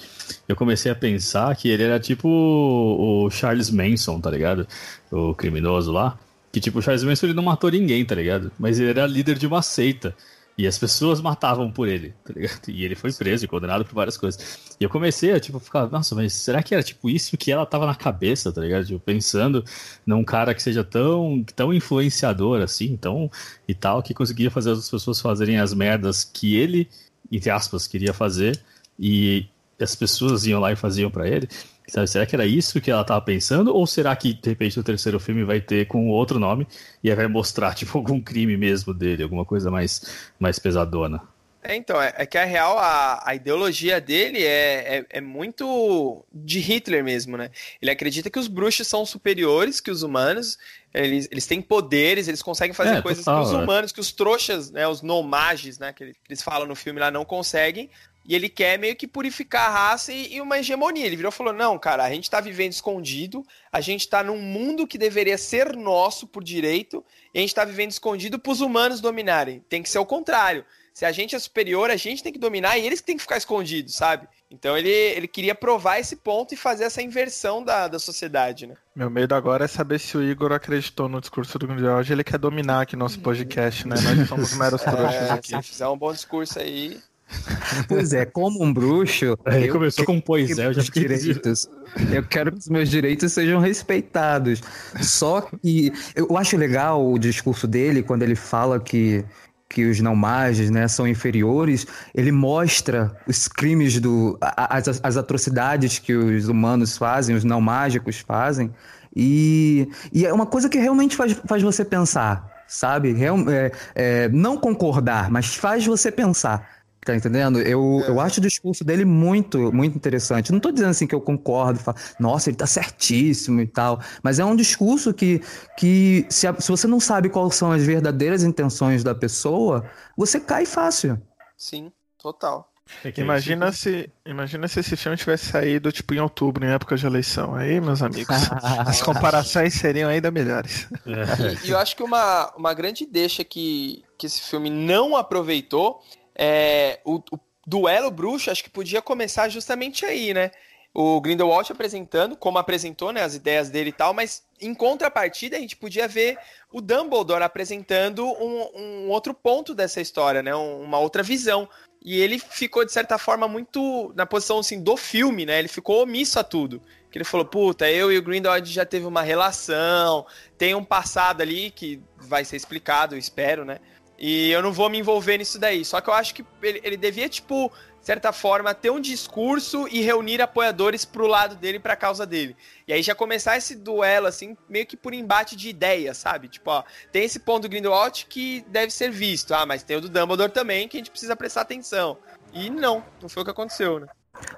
Speaker 3: eu comecei a pensar que ele era tipo o, o Charles Manson, tá ligado? O criminoso lá. Que tipo, o Charles Manson ele não matou ninguém, tá ligado? Mas ele era líder de uma seita. E as pessoas matavam por ele, tá ligado? E ele foi preso e condenado por várias coisas. E eu comecei a, tipo, ficar, nossa, mas será que era, tipo, isso que ela tava na cabeça, tá ligado? Tipo, pensando num cara que seja tão, tão influenciador, assim, tão e tal, que conseguia fazer as pessoas fazerem as merdas que ele, entre aspas, queria fazer. E as pessoas iam lá e faziam para ele. Sabe, será que era isso que ela tava pensando? Ou será que, de repente, o terceiro filme vai ter com outro nome e aí vai mostrar, (laughs) tipo, algum crime mesmo dele, alguma coisa mais, mais pesadona?
Speaker 1: É, então, é, é que a real, a, a ideologia dele é, é, é, muito de Hitler mesmo, né? Ele acredita que os bruxos são superiores que os humanos, eles, eles têm poderes, eles conseguem fazer é, coisas total, que os é. humanos, que os trouxas, né, os nomages, né, que eles falam no filme lá, não conseguem, e ele quer meio que purificar a raça e, e, uma hegemonia. Ele virou e falou: não, cara, a gente tá vivendo escondido, a gente tá num mundo que deveria ser nosso por direito, e a gente tá vivendo escondido pros humanos dominarem. Tem que ser o contrário. Se a gente é superior, a gente tem que dominar e eles que tem que ficar escondidos, sabe? Então ele, ele queria provar esse ponto e fazer essa inversão da, da sociedade, né?
Speaker 2: Meu medo agora é saber se o Igor acreditou no discurso do Grindelwald. Ele quer dominar aqui nosso podcast, né? Nós somos meros (laughs) trouxas é, aqui.
Speaker 1: Se fizer um bom discurso aí, (laughs)
Speaker 4: Pois é, como um bruxo. (laughs)
Speaker 3: Ele começou com pois é, eu já fiquei
Speaker 4: direitos. Eu quero que os meus direitos sejam respeitados. Só que eu acho legal o discurso dele quando ele fala que que os não magos né, são inferiores, ele mostra os crimes do. as, as atrocidades que os humanos fazem, os não mágicos fazem. E, e é uma coisa que realmente faz, faz você pensar, sabe? Real, é, é, não concordar, mas faz você pensar. Tá entendendo? Eu, é. eu acho o discurso dele muito, muito interessante. Não tô dizendo assim que eu concordo, falo, nossa, ele tá certíssimo e tal. Mas é um discurso que, que se, a, se você não sabe quais são as verdadeiras intenções da pessoa, você cai fácil.
Speaker 1: Sim, total.
Speaker 2: É imagina se, imagina se esse filme tivesse saído tipo em outubro, em época de eleição. Aí, meus amigos, (laughs) as comparações seriam ainda melhores.
Speaker 1: E, e eu acho que uma, uma grande deixa que, que esse filme não aproveitou é, o, o, duelo bruxo acho que podia começar justamente aí, né? O Grindelwald apresentando, como apresentou, né, as ideias dele e tal, mas em contrapartida a gente podia ver o Dumbledore apresentando um, um outro ponto dessa história, né, uma outra visão. E ele ficou, de certa forma, muito na posição assim, do filme, né? Ele ficou omisso a tudo. Que ele falou, puta, eu e o Grindelwald já teve uma relação, tem um passado ali que vai ser explicado, eu espero, né? E eu não vou me envolver nisso daí. Só que eu acho que ele, ele devia, tipo, de certa forma, ter um discurso e reunir apoiadores pro lado dele, pra causa dele. E aí já começar esse duelo, assim, meio que por embate de ideias, sabe? Tipo, ó, tem esse ponto do Grindelwald que deve ser visto. Ah, mas tem o do Dumbledore também que a gente precisa prestar atenção. E não, não foi o que aconteceu, né?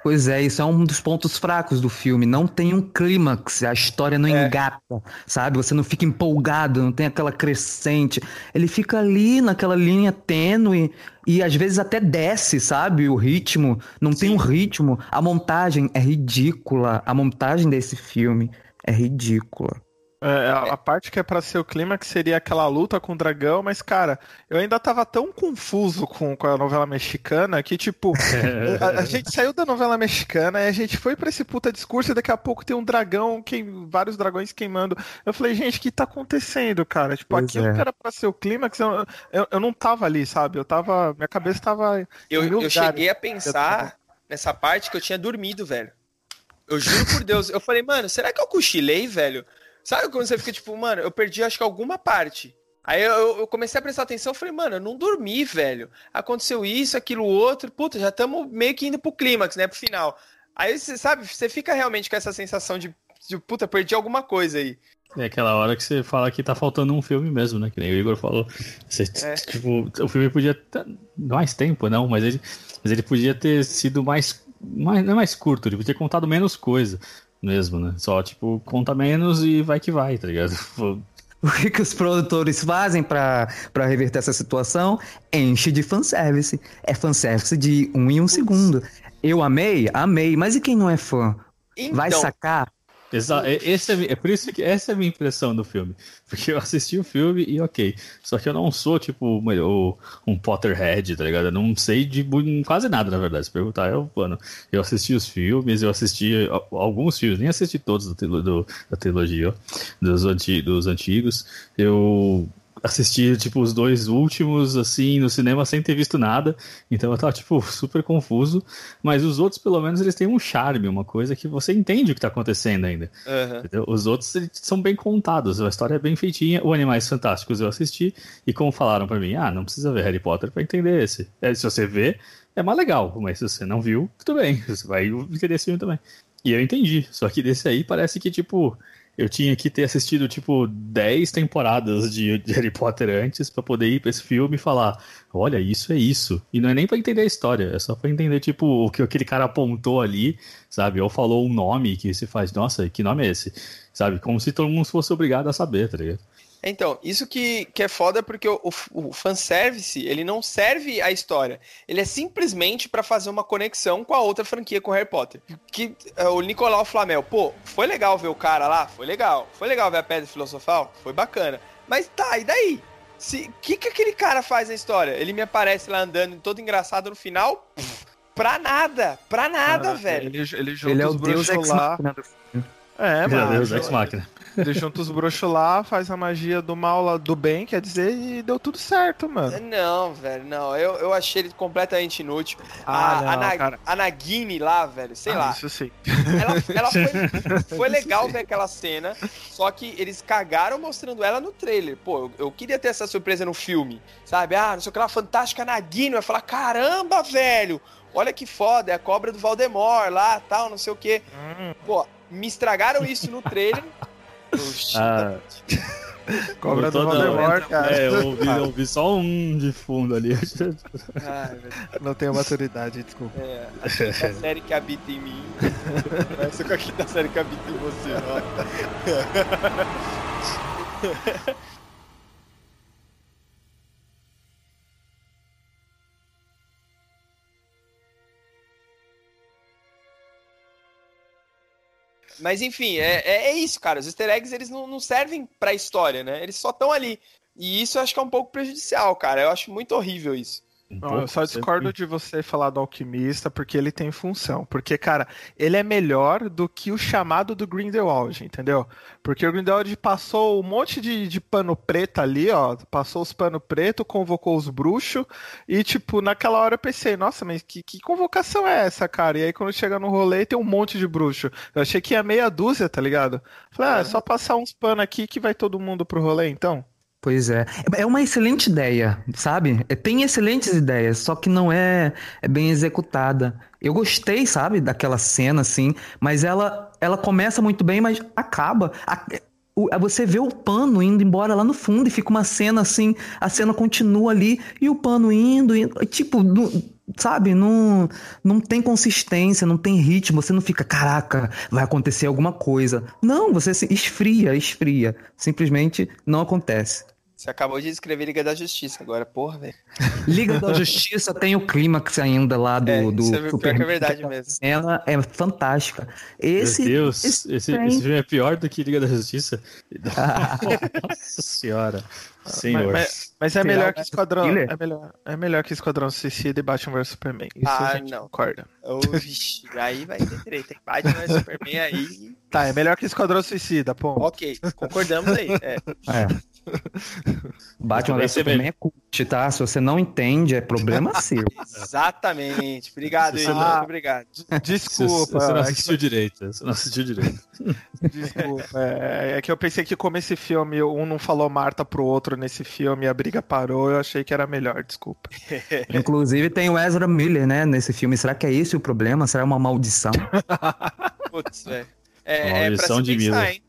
Speaker 4: Pois é, isso é um dos pontos fracos do filme. Não tem um clímax, a história não é. engata, sabe? Você não fica empolgado, não tem aquela crescente. Ele fica ali naquela linha tênue e às vezes até desce, sabe? O ritmo, não Sim. tem um ritmo. A montagem é ridícula. A montagem desse filme é ridícula.
Speaker 2: É, a, a, parte que é para ser o clímax seria aquela luta com o dragão, mas, cara, eu ainda tava tão confuso com, com a novela mexicana que, tipo, (laughs) a, a, gente saiu da novela mexicana e a gente foi pra esse puta discurso e daqui a pouco tem um dragão, queim, vários dragões queimando. Eu falei, gente, o que tá acontecendo, cara? Tipo, pois aquilo é. que era pra ser o clímax, eu, eu, eu, não tava ali, sabe? Eu tava. Minha cabeça tava.
Speaker 1: Eu, eu cheguei a pensar nessa parte que eu tinha dormido, velho. Eu juro por Deus. Eu falei, mano, será que eu cochilei, velho? Sabe quando você fica tipo, mano, eu perdi acho que alguma parte. Aí eu, eu comecei a prestar atenção e falei, mano, eu não dormi, velho. Aconteceu isso, aquilo, outro. Puta, já estamos meio que indo pro clímax, né? Pro final. Aí você sabe, você fica realmente com essa sensação de, de puta, perdi alguma coisa aí.
Speaker 3: É aquela hora que você fala que tá faltando um filme mesmo, né? Que nem o Igor falou. Você, é. tipo, o filme podia ter mais tempo, não, mas ele, mas ele podia ter sido mais, mais. Não é mais curto, ele podia ter contado menos coisa mesmo, né? Só, tipo, conta menos e vai que vai, tá ligado? (laughs)
Speaker 4: O que, que os produtores fazem para reverter essa situação? Enche de fanservice. É fanservice de um em um segundo. Eu amei? Amei. Mas e quem não é fã? Então, vai sacar?
Speaker 3: Exato. Esse é, é por isso que essa é a minha impressão do filme. Porque eu assisti o filme e ok. Só que eu não sou, tipo, um Potterhead, tá ligado? Eu não sei de quase nada, na verdade. Se perguntar, eu, mano, eu assisti os filmes, eu assisti alguns filmes, nem assisti todos do, do da trilogia, dos, anti, dos antigos. Eu assisti, tipo, os dois últimos, assim, no cinema sem ter visto nada. Então eu tava, tipo, (laughs) super confuso. Mas os outros, pelo menos, eles têm um charme, uma coisa que você entende o que tá acontecendo ainda.
Speaker 1: Uhum.
Speaker 3: Os outros são bem contados, a história é bem feitinha. O Animais Fantásticos eu assisti, e como falaram para mim, ah, não precisa ver Harry Potter para entender esse. É, se você vê, é mais legal, mas se você não viu, tudo bem, (laughs) você vai entender esse filme também. E eu entendi, só que desse aí parece que, tipo, eu tinha que ter assistido, tipo, 10 temporadas de, de Harry Potter antes para poder ir pra esse filme e falar: olha, isso é isso. E não é nem para entender a história, é só pra entender, tipo, o que aquele cara apontou ali, sabe? Ou falou um nome que se faz, nossa, que nome é esse? Sabe? Como se todo mundo fosse obrigado a saber, tá ligado?
Speaker 1: Então, isso que, que é foda porque o, o, o fanservice, ele não serve a história. Ele é simplesmente para fazer uma conexão com a outra franquia, com Harry Potter. Que é, o Nicolau Flamel, pô, foi legal ver o cara lá? Foi legal. Foi legal ver a Pedra Filosofal? Foi bacana. Mas tá, e daí? O que, que aquele cara faz na história? Ele me aparece lá andando todo engraçado no final? Pff, pra nada, pra nada,
Speaker 2: Ah,
Speaker 1: velho.
Speaker 2: Ele, ele,
Speaker 4: Ele é o Deus
Speaker 2: bruxos
Speaker 4: ex
Speaker 2: lá. É,
Speaker 3: Meu
Speaker 2: mano.
Speaker 3: Deus, Ex Machina.
Speaker 2: Ele junta os bruxos lá, faz a magia do mal lá, do bem, quer dizer, e deu tudo certo, mano.
Speaker 1: Não, velho, não. Eu, eu achei ele completamente inútil.
Speaker 2: Ah,
Speaker 1: a,
Speaker 2: não,
Speaker 1: a, Na- a Nagini lá, velho, sei
Speaker 2: Ah,
Speaker 1: lá.
Speaker 2: Isso sim.
Speaker 1: Ela, ela foi, (laughs) foi legal ver aquela cena, só que eles cagaram mostrando ela no trailer. Pô, eu, eu queria ter essa surpresa no filme, sabe? Ah, não sei o que lá, fantástica Nagini. Vai falar, caramba, velho, olha que foda, é a cobra do Valdemort lá, tal, não sei o que.
Speaker 2: Hum.
Speaker 1: Pô, me estragaram isso no trailer. Oxi,
Speaker 3: Ah, (laughs)
Speaker 2: Cobra do
Speaker 3: toda-
Speaker 2: Voldemort, cara.
Speaker 3: É, eu ouvi, eu ouvi só um de fundo ali.
Speaker 1: ai.
Speaker 2: Não tenho maturidade, desculpa.
Speaker 1: É, a quinta série que habita em mim. Parece com a quinta série que habita em você, ó. (laughs) Mas enfim, é, é, é isso, cara. Os easter eggs eles não, não servem pra história, né? Eles só estão ali. E isso eu acho que é um pouco prejudicial, cara. Eu acho muito horrível isso.
Speaker 2: Não, eu só discordo de você falar do alquimista porque ele tem função. Porque, cara, ele é melhor do que o chamado do Grindelwald, entendeu? Porque o Grindelwald passou um monte de, de pano preto ali, ó. Passou os pano preto, convocou os bruxos. E, tipo, naquela hora eu pensei, nossa, mas que, que convocação é essa, cara? E aí quando chega no rolê tem um monte de bruxo. Eu achei que ia meia dúzia, tá ligado? Falei, ah, é só passar uns pano aqui que vai todo mundo pro rolê, então.
Speaker 4: Pois é. É uma excelente ideia, sabe? É, Tem excelentes ideias, só que não é, é bem executada. Eu gostei, sabe, daquela cena, assim, mas ela, ela começa muito bem, mas acaba. A- o- você vê o pano indo embora lá no fundo e fica uma cena assim, a cena continua ali e o pano indo, indo tipo, sabe, não, não tem consistência, não tem ritmo, você não fica, caraca, vai acontecer alguma coisa. Não, você se esfria, esfria. Simplesmente não acontece.
Speaker 1: Você acabou de escrever Liga da Justiça agora, porra, velho.
Speaker 4: Liga da Justiça tem o clímax ainda lá do,
Speaker 1: É,
Speaker 4: do
Speaker 1: isso é pior que é
Speaker 4: Superman.
Speaker 1: verdade mesmo.
Speaker 4: Cena é fantástica. Esse,
Speaker 3: Meu Deus,
Speaker 4: esse
Speaker 3: esse,
Speaker 4: tem-
Speaker 3: esse filme é pior do que Liga da Justiça. (laughs) Nossa senhora. Senhor.
Speaker 2: Mas, mas- mas é
Speaker 4: Será
Speaker 2: melhor que Esquadrão.
Speaker 4: Killer?
Speaker 2: É melhor, é melhor que Esquadrão Suicida e Batman vs Superman. Isso
Speaker 1: Ah,
Speaker 2: a gente
Speaker 1: não.
Speaker 2: concorda.
Speaker 1: Aí vai ter treta. Batman e Superman aí.
Speaker 2: Tá, é melhor que Esquadrão Suicida, ponto.
Speaker 1: Ok, concordamos aí. É.
Speaker 4: É. Batman vs Superman é cult, tá? Se você não entende, é problema (laughs) seu.
Speaker 1: Exatamente. Obrigado,
Speaker 3: você não-
Speaker 1: obrigado. (laughs)
Speaker 2: Desculpa.
Speaker 3: Você não
Speaker 2: é que-
Speaker 3: assistiu direito. Você não assistiu direito. (laughs)
Speaker 2: Desculpa. É, é que eu pensei que como esse filme, um não falou Marta pro outro nesse filme e a briga parou, eu achei que era melhor, desculpa.
Speaker 4: Inclusive tem o Ezra Miller, né, nesse filme. Será que é esse o problema? Será uma maldição?
Speaker 1: Putz, velho. É, é pra
Speaker 3: maldição
Speaker 1: se
Speaker 3: de
Speaker 1: pensar,
Speaker 3: Miller.
Speaker 1: hein?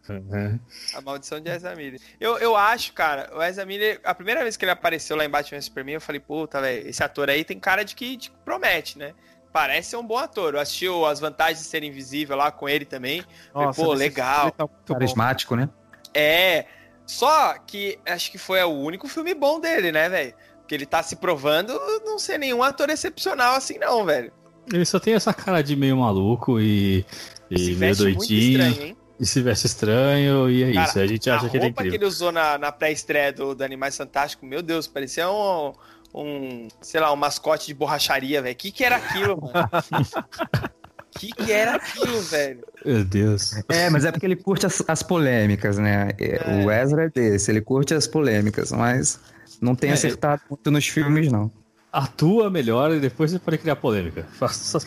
Speaker 3: É.
Speaker 1: A maldição de Ezra Miller. Eu, eu acho, cara, o Ezra Miller, a primeira vez que ele apareceu lá em Batman vs Superman, eu falei, puta, velho, esse ator aí tem cara de que, de que promete, né? Parece ser um bom ator. Eu assisti o As Vantagens de Ser Invisível lá com ele também. Falei,
Speaker 2: Nossa,
Speaker 1: pô,
Speaker 2: nesse
Speaker 1: legal.
Speaker 2: tá muito bom.
Speaker 4: Carismático, né?
Speaker 1: É. Só que acho que foi o único filme bom dele, né, velho? Porque ele tá se provando não ser nenhum ator excepcional assim, não, velho.
Speaker 3: Ele só tem essa cara de meio maluco e, e
Speaker 1: Se
Speaker 3: meio doidinho.
Speaker 1: estranho, hein?
Speaker 3: E se veste estranho, e é
Speaker 1: Cara,
Speaker 3: isso. A gente acha
Speaker 1: a
Speaker 3: que ele é
Speaker 1: roupa que
Speaker 3: incrível.
Speaker 1: ele usou na, na pré-estreia do, do Animais Fantásticos, meu Deus, parecia um, um, sei lá, um mascote de borracharia, velho. Que que era aquilo, mano? (laughs) que, que era aquilo, velho?
Speaker 3: Meu Deus.
Speaker 4: É, mas é porque ele curte as, as polêmicas, né? É. O Ezra é desse, ele curte as polêmicas, mas não tem é, acertado muito nos filmes, não.
Speaker 3: Atua melhor e depois você pode criar polêmica.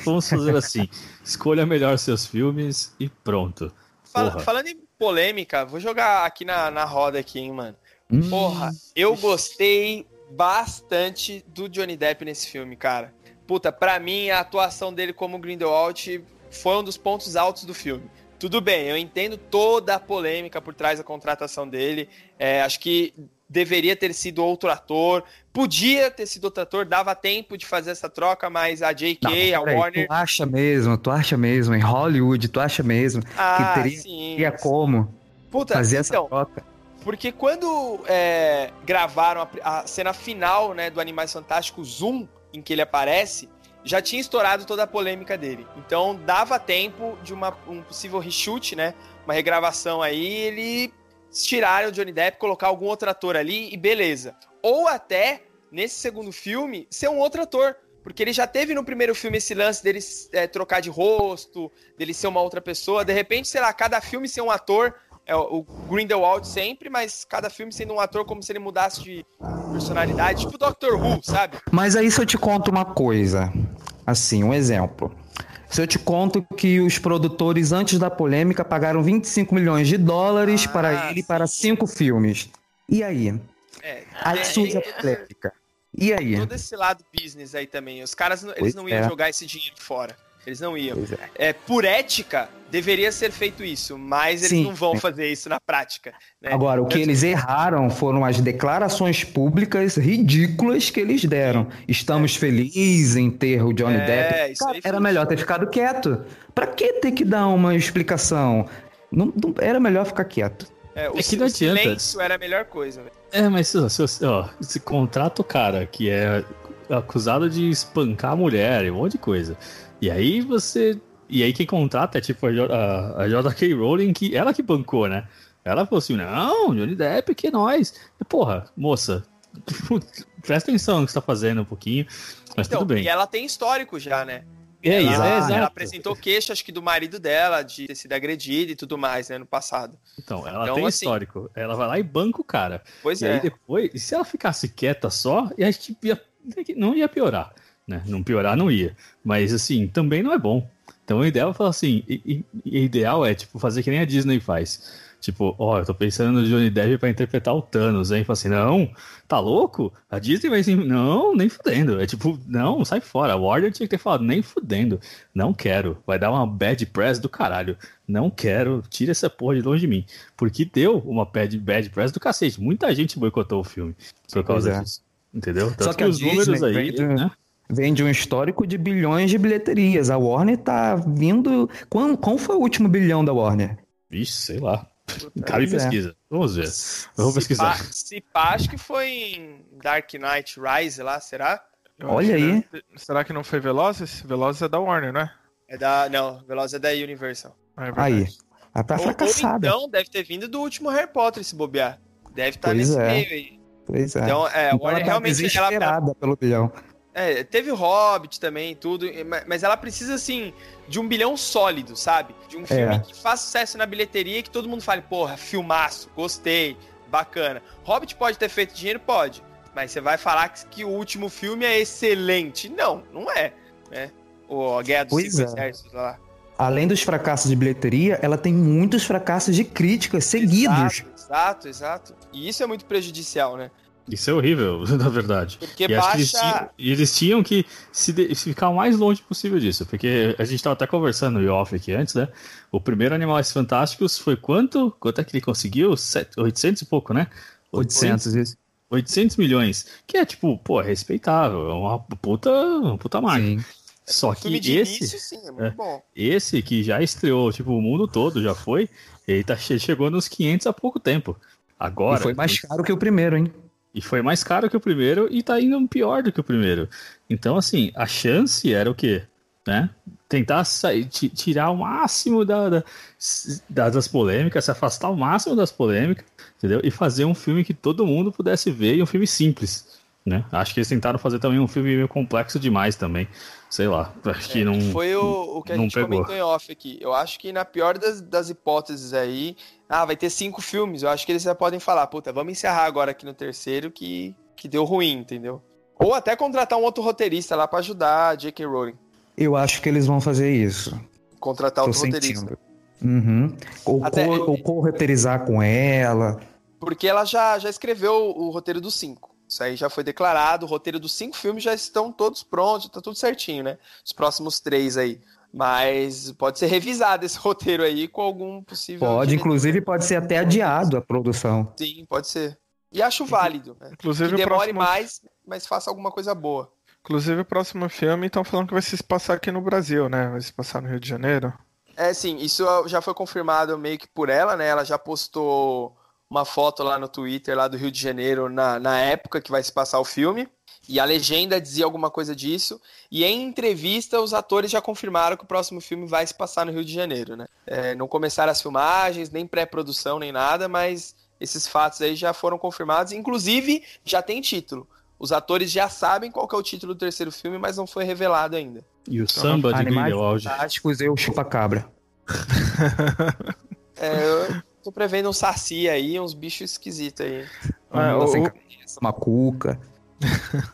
Speaker 3: Vamos fazer (laughs) assim. Escolha melhor seus filmes e pronto.
Speaker 1: Fala, falando em polêmica, vou jogar aqui na, na roda aqui, hein, mano. Hum. Porra, eu gostei bastante do Johnny Depp nesse filme, cara. Puta, pra mim, a atuação dele como Grindelwald foi um dos pontos altos do filme. Tudo bem, eu entendo toda a polêmica por trás da contratação dele. É, acho que deveria ter sido outro ator. Podia ter sido outro ator, dava tempo de fazer essa troca, mas a J.K., Não, a Warner.
Speaker 4: Tu acha mesmo, tu acha mesmo, em Hollywood, tu acha mesmo ah, que teria, sim. teria como Puta, fazer então, essa troca?
Speaker 1: Porque quando é, gravaram a, a, cena final né, do Animais Fantásticos Zoom, em que ele aparece, já tinha estourado toda a polêmica dele. Então dava tempo de uma, um possível reshoot, né? Uma regravação aí, ele tirar o Johnny Depp, colocar algum outro ator ali e beleza. Ou até, nesse segundo filme, ser um outro ator. Porque ele já teve no primeiro filme esse lance dele é, trocar de rosto, dele ser uma outra pessoa. De repente, sei lá, cada filme ser um ator é o Grindelwald sempre, mas cada filme sendo um ator como se ele mudasse de personalidade, tipo Doctor Who, sabe?
Speaker 4: Mas aí se eu te conto uma coisa, assim, um exemplo. Se eu te conto que os produtores, antes da polêmica, pagaram 25 milhões de dólares ah, para ele para cinco filmes. E aí? É, aí é, surge a é. polêmica. E aí?
Speaker 1: Todo esse lado business aí também. Os caras eles não iam é. jogar esse dinheiro fora. Eles não iam. É. é. por ética, deveria ser feito isso, mas eles Sim. não vão fazer isso na prática. Né?
Speaker 4: Agora, o que eles erraram foram as declarações públicas ridículas que eles deram. Estamos é. felizes em ter o Johnny é, Depp. Cara, era melhor ter ficado quieto. Pra que ter que dar uma explicação? Não, não era melhor ficar quieto.
Speaker 1: É, o, é que não o adianta. silêncio era a melhor coisa.
Speaker 3: É, mas se, se, ó, se contrata o cara que é acusado de espancar a mulher e um monte de coisa. E aí você. E aí quem contrata é tipo a, a, a J.K. Rowling, que ela que bancou, né? Ela falou assim: não, Johnny Depp, que é nós. E, porra, moça, (laughs) presta atenção no que você tá fazendo um pouquinho. Mas então, tudo bem.
Speaker 1: E ela tem histórico já, né? É, ela, é, ela apresentou queixa, acho que do marido dela, de ter sido agredida e tudo mais, né, no passado.
Speaker 3: Então, ela então, tem assim, histórico. Ela vai lá e banca o cara. Pois e é. aí depois, se ela ficasse quieta só, a gente ia, não ia piorar né? Não piorar não ia. Mas assim, também não é bom. Então o ideal é falar assim, e, e, ideal é tipo fazer que nem a Disney faz. Tipo, ó, oh, eu tô pensando no Johnny Depp pra interpretar o Thanos, hein? Fala assim, não, tá louco? A Disney vai assim, não, nem fudendo. É tipo, não, sai fora. A Warner tinha que ter falado, nem fudendo. Não quero. Vai dar uma bad press do caralho. Não quero. Tira essa porra de longe de mim. Porque deu uma bad, bad press do cacete. Muita gente boicotou o filme por causa é. disso. Entendeu?
Speaker 4: Tanto Só que, que os números aí, né? Vem de um histórico de bilhões de bilheterias. A Warner tá vindo. Qual, qual foi o último bilhão da Warner?
Speaker 3: Vixe, sei lá. Cabe é. pesquisa. Vamos ver. Vamos pesquisar.
Speaker 1: Se pá, acho que foi em Dark Knight Rise lá, será?
Speaker 4: Eu Olha aí.
Speaker 2: Será que não foi Velozes? Velozes é da Warner, né?
Speaker 1: É da. Não, Velozes é da Universal.
Speaker 4: Ah, é aí. Ah, tá fracassada.
Speaker 1: Ou então deve ter vindo do último Harry Potter se bobear. Deve estar tá nesse é. meio aí.
Speaker 4: Pois é. Então, é, então Warner ela tá realmente. Desesperada ela... pelo bilhão.
Speaker 1: É, teve o Hobbit também, tudo, mas ela precisa, assim, de um bilhão sólido, sabe? De um filme é. que faça sucesso na bilheteria e que todo mundo fale, porra, filmaço, gostei, bacana. Hobbit pode ter feito dinheiro? Pode. Mas você vai falar que, que o último filme é excelente. Não, não é. Né? O Guerra dos pois Cinco é. Exércitos lá.
Speaker 4: Além dos fracassos de bilheteria, ela tem muitos fracassos de críticas seguidos.
Speaker 1: Exato, exato, exato. E isso é muito prejudicial, né?
Speaker 3: Isso é horrível, (laughs) na verdade.
Speaker 1: Porque e baixa...
Speaker 3: eles, tinham, eles tinham que se, de, se, ficar o mais longe possível disso. Porque a gente estava até conversando no off aqui antes, né? O primeiro Animais Fantásticos foi quanto? Quanto é que ele conseguiu? 800 e pouco, né?
Speaker 4: 800, isso.
Speaker 3: 800 milhões. Que é tipo, pô, é respeitável. É uma puta, uma puta marca. Sim. Só que esse, início, sim, é é, esse que já estreou, tipo, o mundo todo já foi, ele tá, chegou nos 500 há pouco tempo. Agora. E
Speaker 4: foi mais caro que o primeiro, hein?
Speaker 3: E foi mais caro que o primeiro e tá indo pior do que o primeiro. Então, assim, a chance era o quê? Né? Tentar sair, tirar o máximo da, da, das polêmicas, se afastar o máximo das polêmicas, entendeu? E fazer um filme que todo mundo pudesse ver e um filme simples. né? Acho que eles tentaram fazer também um filme meio complexo demais também. Sei lá, acho que
Speaker 1: É,
Speaker 3: não.
Speaker 1: Foi o, o que a gente
Speaker 3: pegou.
Speaker 1: comentou em off aqui. Eu acho que na pior das, das hipóteses aí, ah, vai ter cinco filmes. Eu acho que eles já podem falar, puta, vamos encerrar agora aqui no terceiro que, que deu ruim, entendeu? Ou até contratar um outro roteirista lá pra ajudar a J.K. Rowling.
Speaker 4: Eu acho que eles vão fazer isso.
Speaker 1: Contratar
Speaker 4: Tô
Speaker 1: outro roteirista.
Speaker 4: sentindo. Uhum. Ou,
Speaker 1: Até-
Speaker 4: co- ou co-roteirizar com ela.
Speaker 1: Porque ela já, já escreveu o roteiro dos cinco. Isso aí já foi declarado. O roteiro dos cinco filmes já estão todos prontos, tá tudo certinho, né? Os próximos três aí. Mas pode ser revisado esse (laughs) roteiro aí com algum possível.
Speaker 4: Pode,
Speaker 1: diretor.
Speaker 4: inclusive, pode ser até adiado a produção.
Speaker 1: Sim, pode ser. E acho válido. Né?
Speaker 2: Inclusive,
Speaker 1: que
Speaker 2: o
Speaker 1: demore
Speaker 2: próximo-
Speaker 1: mais, mas faça alguma coisa boa.
Speaker 2: Inclusive, o próximo filme estão falando que vai se passar aqui no Brasil, né? Vai se passar no Rio de Janeiro.
Speaker 1: É, sim, isso já foi confirmado meio que por ela, né? Ela já postou uma foto lá no Twitter, lá do Rio de Janeiro, na, na época que vai se passar o filme. E a legenda dizia alguma coisa disso. E em entrevista, os atores já confirmaram que o próximo filme vai se passar no Rio de Janeiro, né? É, não começaram as filmagens, nem pré-produção, nem nada, mas esses fatos aí já foram confirmados. Inclusive, já tem título. Os atores já sabem qual que é o título do terceiro filme, mas não foi revelado ainda.
Speaker 3: E o samba de Grindelwald.
Speaker 4: fantásticos, eu chupa-cabra.
Speaker 1: É, eu tô prevendo um saci aí, uns bichos esquisitos aí.
Speaker 2: O-
Speaker 4: sem cabeça, uma cuca.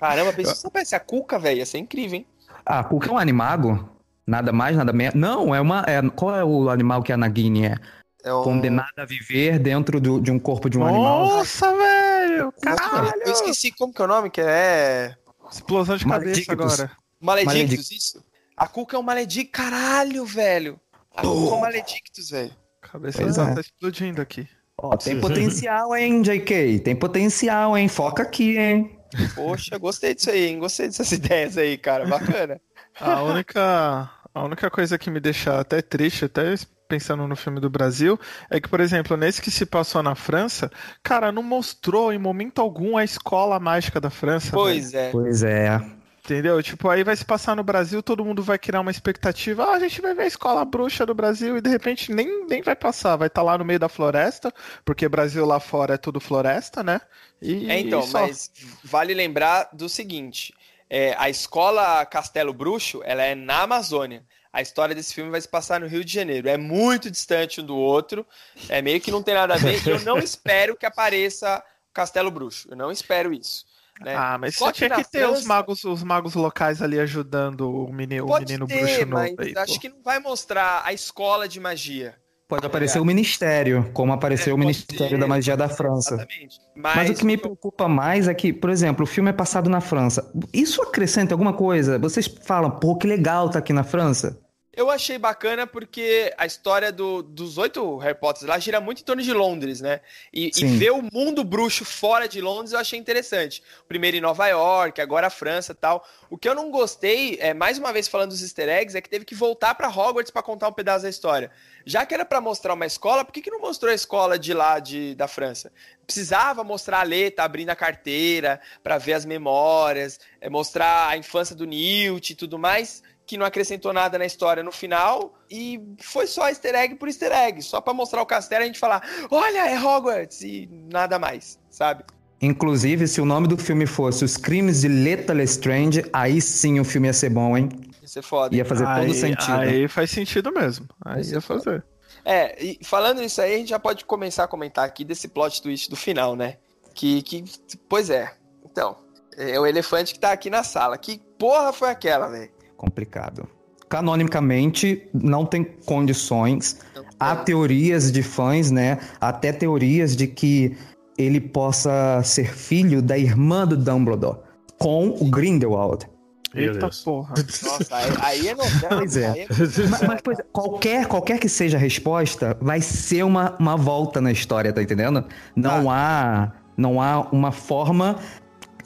Speaker 1: Caramba, pensou se a cuca, velho. Ia ser incrível, hein?
Speaker 4: Ah, a cuca é um animago? Nada mais, nada menos. Não, é uma. É, qual é o animal que a Nagini é?
Speaker 1: É um...
Speaker 4: Condenada a viver dentro do- de um corpo de um animal.
Speaker 2: Nossa, velho! Caralho!
Speaker 1: Eu esqueci como que é o nome, que é.
Speaker 2: Explosão de cabeça
Speaker 4: Maledictus.
Speaker 2: agora.
Speaker 1: Maledictus,
Speaker 4: Maledictus.
Speaker 1: isso? A cuca é um maledictus. Caralho, velho. A cuca é um maledictus, velho.
Speaker 2: A cabeça
Speaker 4: Pois
Speaker 2: tá
Speaker 4: é.
Speaker 2: explodindo aqui.
Speaker 4: Ó, tem potencial, hein, JK? Tem potencial, hein? Foca aqui, hein?
Speaker 1: Poxa, gostei disso aí, hein? Gostei dessas (laughs) ideias aí, cara. Bacana.
Speaker 2: A única, a única coisa que me deixa até triste, até pensando no filme do Brasil, é que, por exemplo, nesse que se passou na França, cara, não mostrou em momento algum a escola mágica da França.
Speaker 1: Pois é.
Speaker 4: Pois é.
Speaker 2: Entendeu? Tipo, aí vai se passar no Brasil, todo mundo vai criar uma expectativa. Ah, a gente vai ver a escola bruxa do Brasil e de repente nem, nem vai passar. Vai estar lá no meio da floresta, porque Brasil lá fora é tudo floresta, né? E,
Speaker 1: É, então,
Speaker 2: só.
Speaker 1: mas vale lembrar do seguinte: é, a escola Castelo Bruxo, ela é na Amazônia. A história desse filme vai se passar no Rio de Janeiro. É muito distante um do outro. É meio que não tem nada a ver. E eu não (laughs) espero que apareça Castelo Bruxo. Eu não espero isso. Né?
Speaker 2: Ah, mas
Speaker 1: Só
Speaker 2: você tinha que ter os
Speaker 1: França-
Speaker 2: magos, os magos locais ali ajudando o menino, o
Speaker 1: Pode
Speaker 2: menino
Speaker 1: ter,
Speaker 2: bruxo
Speaker 1: mas
Speaker 2: novo aí,
Speaker 1: acho
Speaker 2: pô.
Speaker 1: que não vai mostrar a escola de magia.
Speaker 4: Pode aparecer o Ministério, como apareceu o
Speaker 1: É, pode
Speaker 4: Ministério
Speaker 1: ser,
Speaker 4: da Magia da França.
Speaker 1: Exatamente.
Speaker 4: Mas,
Speaker 1: Mas,
Speaker 4: o que me preocupa mais é que, por exemplo, o filme é passado na França. Isso acrescenta alguma coisa? Vocês falam, pô, que legal tá aqui na França.
Speaker 1: Eu achei bacana porque a história do- dos oito Harry Potters lá gira muito em torno de Londres, né? E, e ver o mundo bruxo fora de Londres eu achei interessante. Primeiro em Nova York, agora a França e tal. O que eu não gostei, é, mais uma vez falando dos easter eggs, é que teve que voltar pra Hogwarts pra contar um pedaço da história. Já que era pra mostrar uma escola, por que, que não mostrou a escola de lá de, da França? Precisava mostrar a letra abrindo a carteira pra ver as memórias, é, mostrar a infância do Newt e tudo mais que não acrescentou nada na história no final e foi só easter egg por easter egg, só pra mostrar o castelo e a gente falar, olha, é Hogwarts e nada mais, sabe?
Speaker 4: Inclusive, se o nome do filme fosse Os Crimes de Lethal Strange, aí sim o filme ia ser bom, hein?
Speaker 1: Isso é foda.
Speaker 4: Ia fazer
Speaker 2: aí,
Speaker 4: todo sentido.
Speaker 2: Aí faz sentido mesmo. Aí ia fazer.
Speaker 1: É, e falando isso aí, a gente já pode começar a comentar aqui desse plot twist do final, né? Que, que pois é. Então, é o elefante que tá aqui na sala. Que porra foi aquela, velho?
Speaker 4: Complicado. Canonicamente, não tem condições. Há teorias de fãs, né? Até teorias de que ele possa ser filho da irmã do Dumbledore com o Grindelwald.
Speaker 2: Eita porra.
Speaker 1: Nossa, aí, aí é novela. (laughs)
Speaker 4: Pois é.
Speaker 1: aí é-
Speaker 4: Mas, mas, pois é, qualquer, qualquer que seja a resposta, vai ser uma, uma volta na história, tá entendendo? Não há não há uma forma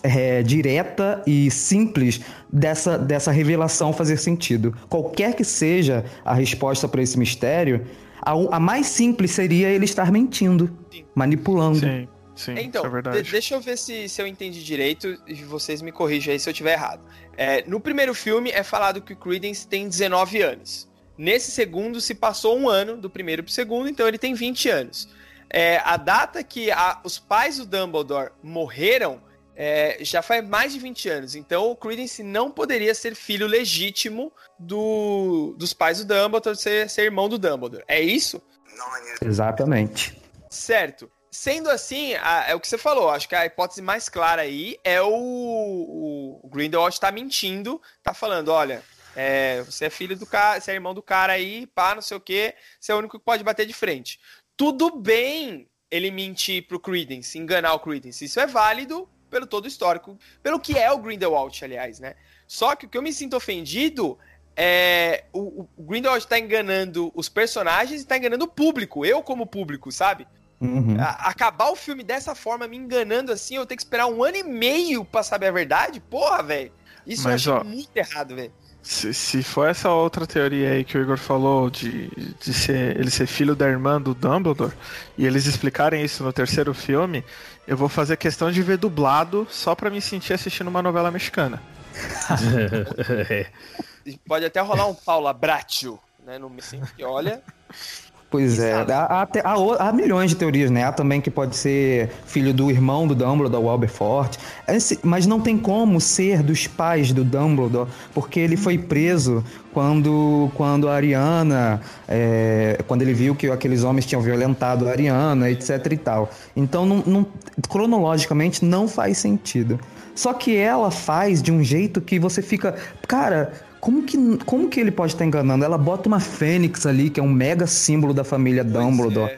Speaker 4: é, direta e simples dessa, dessa revelação fazer sentido. Qualquer que seja a resposta para esse mistério, a, a mais simples seria ele estar mentindo, manipulando.
Speaker 2: Sim, sim,
Speaker 1: Então,
Speaker 2: isso é verdade.
Speaker 1: de- deixa eu ver se, se eu entendi direito e vocês me corrijam aí se eu estiver errado. É, no primeiro filme é falado que o Credence tem 19 anos. Nesse segundo se passou um ano do primeiro pro segundo, então ele tem 20 anos. É, a data que a- os pais do Dumbledore morreram é, já faz mais de 20 anos. Então o Credence não poderia ser filho legítimo do, dos pais do Dumbledore, ser, ser irmão do Dumbledore. É isso?
Speaker 4: Exatamente.
Speaker 1: Certo. Sendo assim, a, é o que você falou. Acho que a hipótese mais clara aí é o, o Grindelwald tá mentindo, tá falando, olha, é, você é filho do cara, você é irmão do cara aí, pá, não sei o que, você é o único que pode bater de frente. Tudo bem ele mentir pro Credence, enganar o Credence. Isso é válido pelo todo o histórico, pelo que é o Grindelwald, aliás, né? Só que o que eu me sinto ofendido é o, o Grindelwald tá enganando os personagens e tá enganando o público, eu como público, sabe?
Speaker 4: Uhum.
Speaker 1: A, acabar o filme dessa forma, me enganando assim, eu tenho que esperar um ano e meio pra saber a verdade? Porra, velho. Isso
Speaker 2: Mas,
Speaker 1: eu acho
Speaker 2: ó,
Speaker 1: muito errado, velho.
Speaker 2: Se, se for essa outra teoria aí que o Igor falou de, de ser, ele ser filho da irmã do Dumbledore, e eles explicarem isso no terceiro filme, eu vou fazer questão de ver dublado só pra me sentir assistindo uma novela mexicana. (laughs)
Speaker 1: Pode até rolar um Paula Bracho, né? No meio, que olha.
Speaker 4: Pois é, há, há, há há milhões de teorias, né? Há também que pode ser filho do irmão do Dumbledore, o Alberfort. Esse- mas não tem como ser dos pais do Dumbledore, porque ele foi preso quando, quando a Ariana, é, quando ele viu que aqueles homens tinham violentado a Ariana, etc e tal. Então, não, não- cronologicamente, não faz sentido. Só que ela faz de um jeito que você fica, cara, como que, como que ele pode estar enganando? Ela bota uma fênix ali, que é um mega símbolo da família Dumbledore.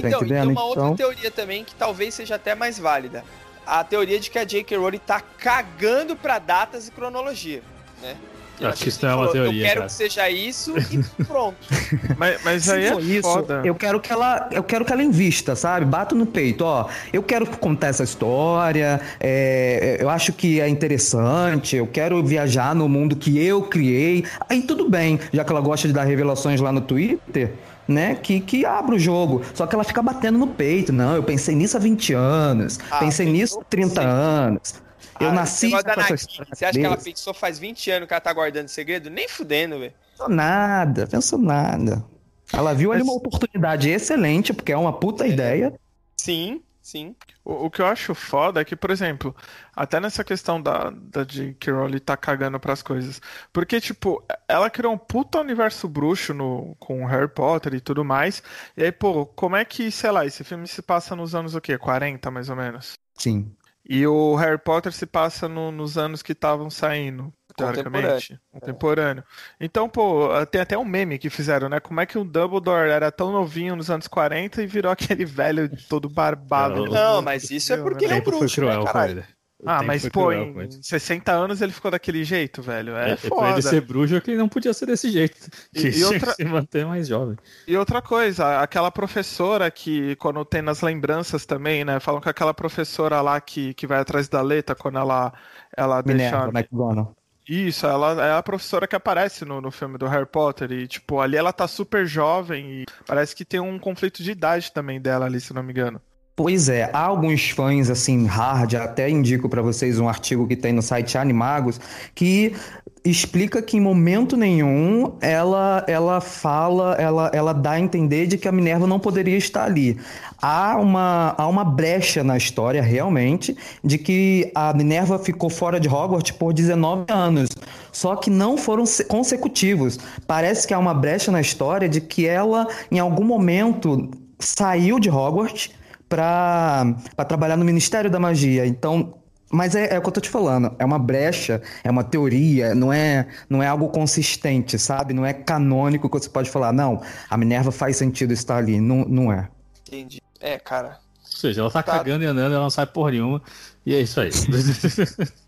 Speaker 4: Tá
Speaker 1: Então, e tem uma outra
Speaker 4: Então-
Speaker 1: teoria também que talvez seja até mais válida. A teoria de que a J.K. Rowling tá cagando pra datas e cronologia, né?
Speaker 3: Acho que isso não é uma
Speaker 1: Falou,
Speaker 3: teoria,
Speaker 1: Eu quero
Speaker 3: cara.
Speaker 1: que seja isso e pronto. (laughs)
Speaker 2: Mas, mas
Speaker 4: Se
Speaker 2: aí é
Speaker 4: isso,
Speaker 2: foda.
Speaker 4: eu quero que ela, eu quero que ela invista, sabe? Bato no peito, ó. Eu quero contar essa história. é, eu acho que é interessante. Eu quero viajar no mundo que eu criei. Aí tudo bem, já que ela gosta de dar revelações lá no Twitter. Né, que, que abre o jogo. Só que ela fica batendo no peito. Não, eu pensei nisso há 20 anos.
Speaker 1: Ah,
Speaker 4: pensei nisso há 30 anos. Eu
Speaker 1: Ah,
Speaker 4: nasci com essa história
Speaker 1: Você acha que ela pensou faz 20 anos que ela tá guardando segredo? Nem fudendo, velho.
Speaker 4: Pensou nada, pensou nada. Ela viu ali uma oportunidade excelente, porque é uma puta ideia.
Speaker 1: Sim, sim.
Speaker 2: O, o que eu acho foda é que, por exemplo, até nessa questão da, da J.K. Rowling tá cagando pras coisas. Porque, tipo, ela criou um puta universo bruxo no, com Harry Potter e tudo mais. E aí, pô, como é que, sei lá, esse filme se passa nos anos o quê? 40, mais ou menos?
Speaker 4: Sim.
Speaker 2: E o Harry Potter se passa no- nos anos que estavam saindo, teoricamente. Contemporâneo. Então, pô, tem até um meme que fizeram, né? Como é que o Dumbledore era tão novinho nos anos 40 e virou (laughs) aquele velho todo barbado.
Speaker 1: Não, mas isso é porque ele é um bruxo, né, caralho?
Speaker 2: Ah, mas pô,
Speaker 3: cruel
Speaker 2: em 60 anos ele ficou daquele jeito, velho. É,
Speaker 3: É, pra
Speaker 2: foda.
Speaker 3: ele ser bruxo é que ele não podia ser desse jeito.
Speaker 2: E-
Speaker 3: Que
Speaker 2: e outra-
Speaker 3: se manter mais jovem.
Speaker 2: E outra coisa, aquela professora que, quando tem nas lembranças também, né? Falam que aquela professora lá que, que vai atrás da letra quando ela, ela
Speaker 4: Minerva
Speaker 2: deixa.
Speaker 4: McGonagall.
Speaker 2: Isso, ela é a professora que aparece no, no filme do Harry Potter. E, tipo, ali ela tá super jovem e parece que tem um conflito de idade também dela ali, se não me engano.
Speaker 4: Pois é, há alguns fãs assim hard, até indico pra vocês um artigo que tem no site Animagos, que explica que em momento nenhum ela ela fala, ela, ela dá a entender de que a Minerva não poderia estar ali. Há uma, há uma brecha na história realmente de que a Minerva ficou fora de Hogwarts por 19 anos, só que não foram se- consecutivos. Parece que há uma brecha na história de que ela em algum momento saiu de Hogwarts para trabalhar no Ministério da Magia. Então, mas é, é o que eu tô te falando, é uma brecha, é uma teoria, não é, não é algo consistente, sabe? Não é canônico que você pode falar, não, a Minerva faz sentido estar ali, não, não é.
Speaker 1: Entendi. É, cara.
Speaker 3: Ou seja, ela tá,
Speaker 1: Tá.
Speaker 3: cagando e andando, ela não sai porra nenhuma. E é isso aí.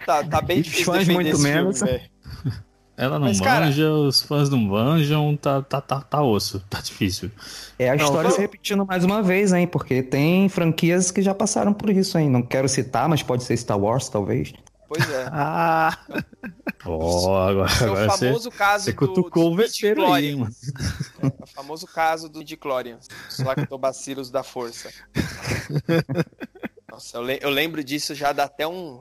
Speaker 1: Tá, tá bem (laughs) difícil
Speaker 4: fãs
Speaker 1: defender
Speaker 4: muito
Speaker 1: filme,
Speaker 4: menos.
Speaker 1: velho.
Speaker 3: Ela não
Speaker 1: Mas, cara-
Speaker 3: manja, os fãs não manjam, tá, tá, tá, tá osso, (laughs) tá difícil.
Speaker 4: É a
Speaker 2: Não,
Speaker 4: história se repetindo mais uma vez, hein? Porque tem franquias que já passaram por isso, hein? Não quero citar, mas pode ser Star Wars, talvez.
Speaker 1: Pois é. (laughs)
Speaker 2: Ah,
Speaker 3: Ó, agora,
Speaker 1: É o
Speaker 3: agora você,
Speaker 1: famoso caso
Speaker 3: você
Speaker 1: do-
Speaker 3: cutucou o vespeiro aí, hein, mano.
Speaker 1: É o famoso caso do Diclorian, os lactobacilos da força. (laughs) Nossa, eu, le- eu lembro disso já dá até um.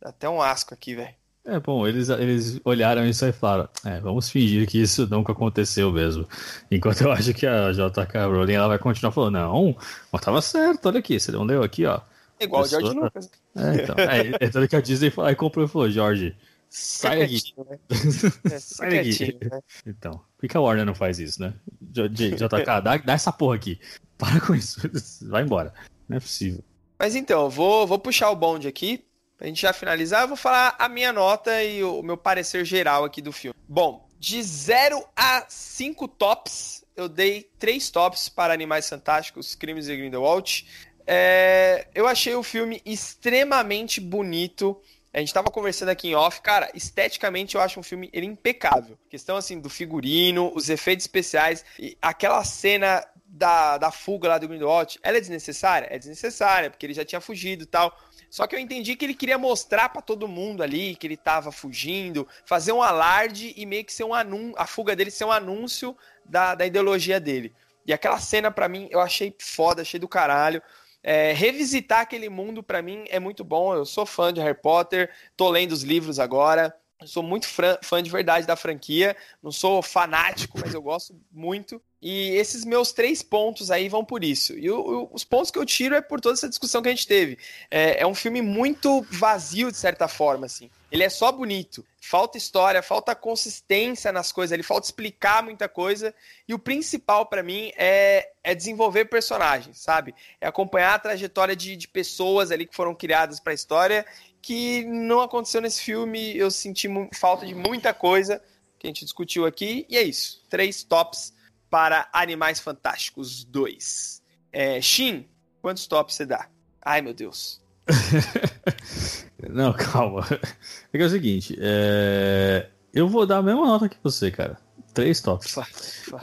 Speaker 1: Dá até um asco aqui, velho.
Speaker 3: É bom, eles, eles olharam isso aí e falaram: é, vamos fingir que isso nunca aconteceu mesmo. Enquanto eu acho que a JK Rowling ela vai continuar falando: não, mas tava certo, olha aqui, você não leu aqui, ó.
Speaker 1: É igual o George Lucas.
Speaker 3: É, então. É, é tanto que a Disney falou, aí comprou e falou, Jorge, (laughs) sai daqui.
Speaker 1: Né? É,
Speaker 3: sai daqui. Né? Então, por que a Warner não faz isso, né? JK, dá, dá essa porra aqui. Para com isso. (laughs) Vai embora. Não é possível.
Speaker 1: Mas então, vou, vou puxar o bonde aqui. Pra gente já finalizar, eu vou falar a minha nota e o meu parecer geral aqui do filme. Bom, de 0 a 5 tops, eu dei 3 tops para Animais Fantásticos, Crimes de Grindelwald. É, eu achei o filme extremamente bonito. A gente tava conversando aqui em off, cara, esteticamente eu acho um filme ele impecável. Questão assim do figurino, os efeitos especiais, aquela cena da, da fuga lá do Grindelwald, ela é desnecessária? É desnecessária, porque ele já tinha fugido e tal. Só que eu entendi que ele queria mostrar para todo mundo ali que ele tava fugindo, fazer um alarde e meio que ser um anúncio, a fuga dele ser um anúncio da, da ideologia dele. E aquela cena para mim eu achei foda, achei do caralho. É, revisitar aquele mundo para mim é muito bom. Eu sou fã de Harry Potter, tô lendo os livros agora. Sou muito fã de verdade da franquia. Não sou fanático, mas eu gosto muito. E esses meus três pontos aí vão por isso. E o, o, os pontos que eu tiro é por toda essa discussão que a gente teve. É, é, um filme muito vazio, de certa forma, assim. Ele é só bonito. Falta história, falta consistência nas coisas, ele falta explicar muita coisa. E o principal para mim é, é desenvolver personagens, sabe? É acompanhar a trajetória de, de pessoas ali que foram criadas para a história, que não aconteceu nesse filme. Eu senti falta de muita coisa que a gente discutiu aqui. E é isso. Três tops para Animais Fantásticos 2. É, Shin, quantos tops você dá? Ai, meu Deus. (laughs)
Speaker 3: Não, calma. É que é o seguinte, é... eu vou dar a mesma nota que você, cara. Três tops.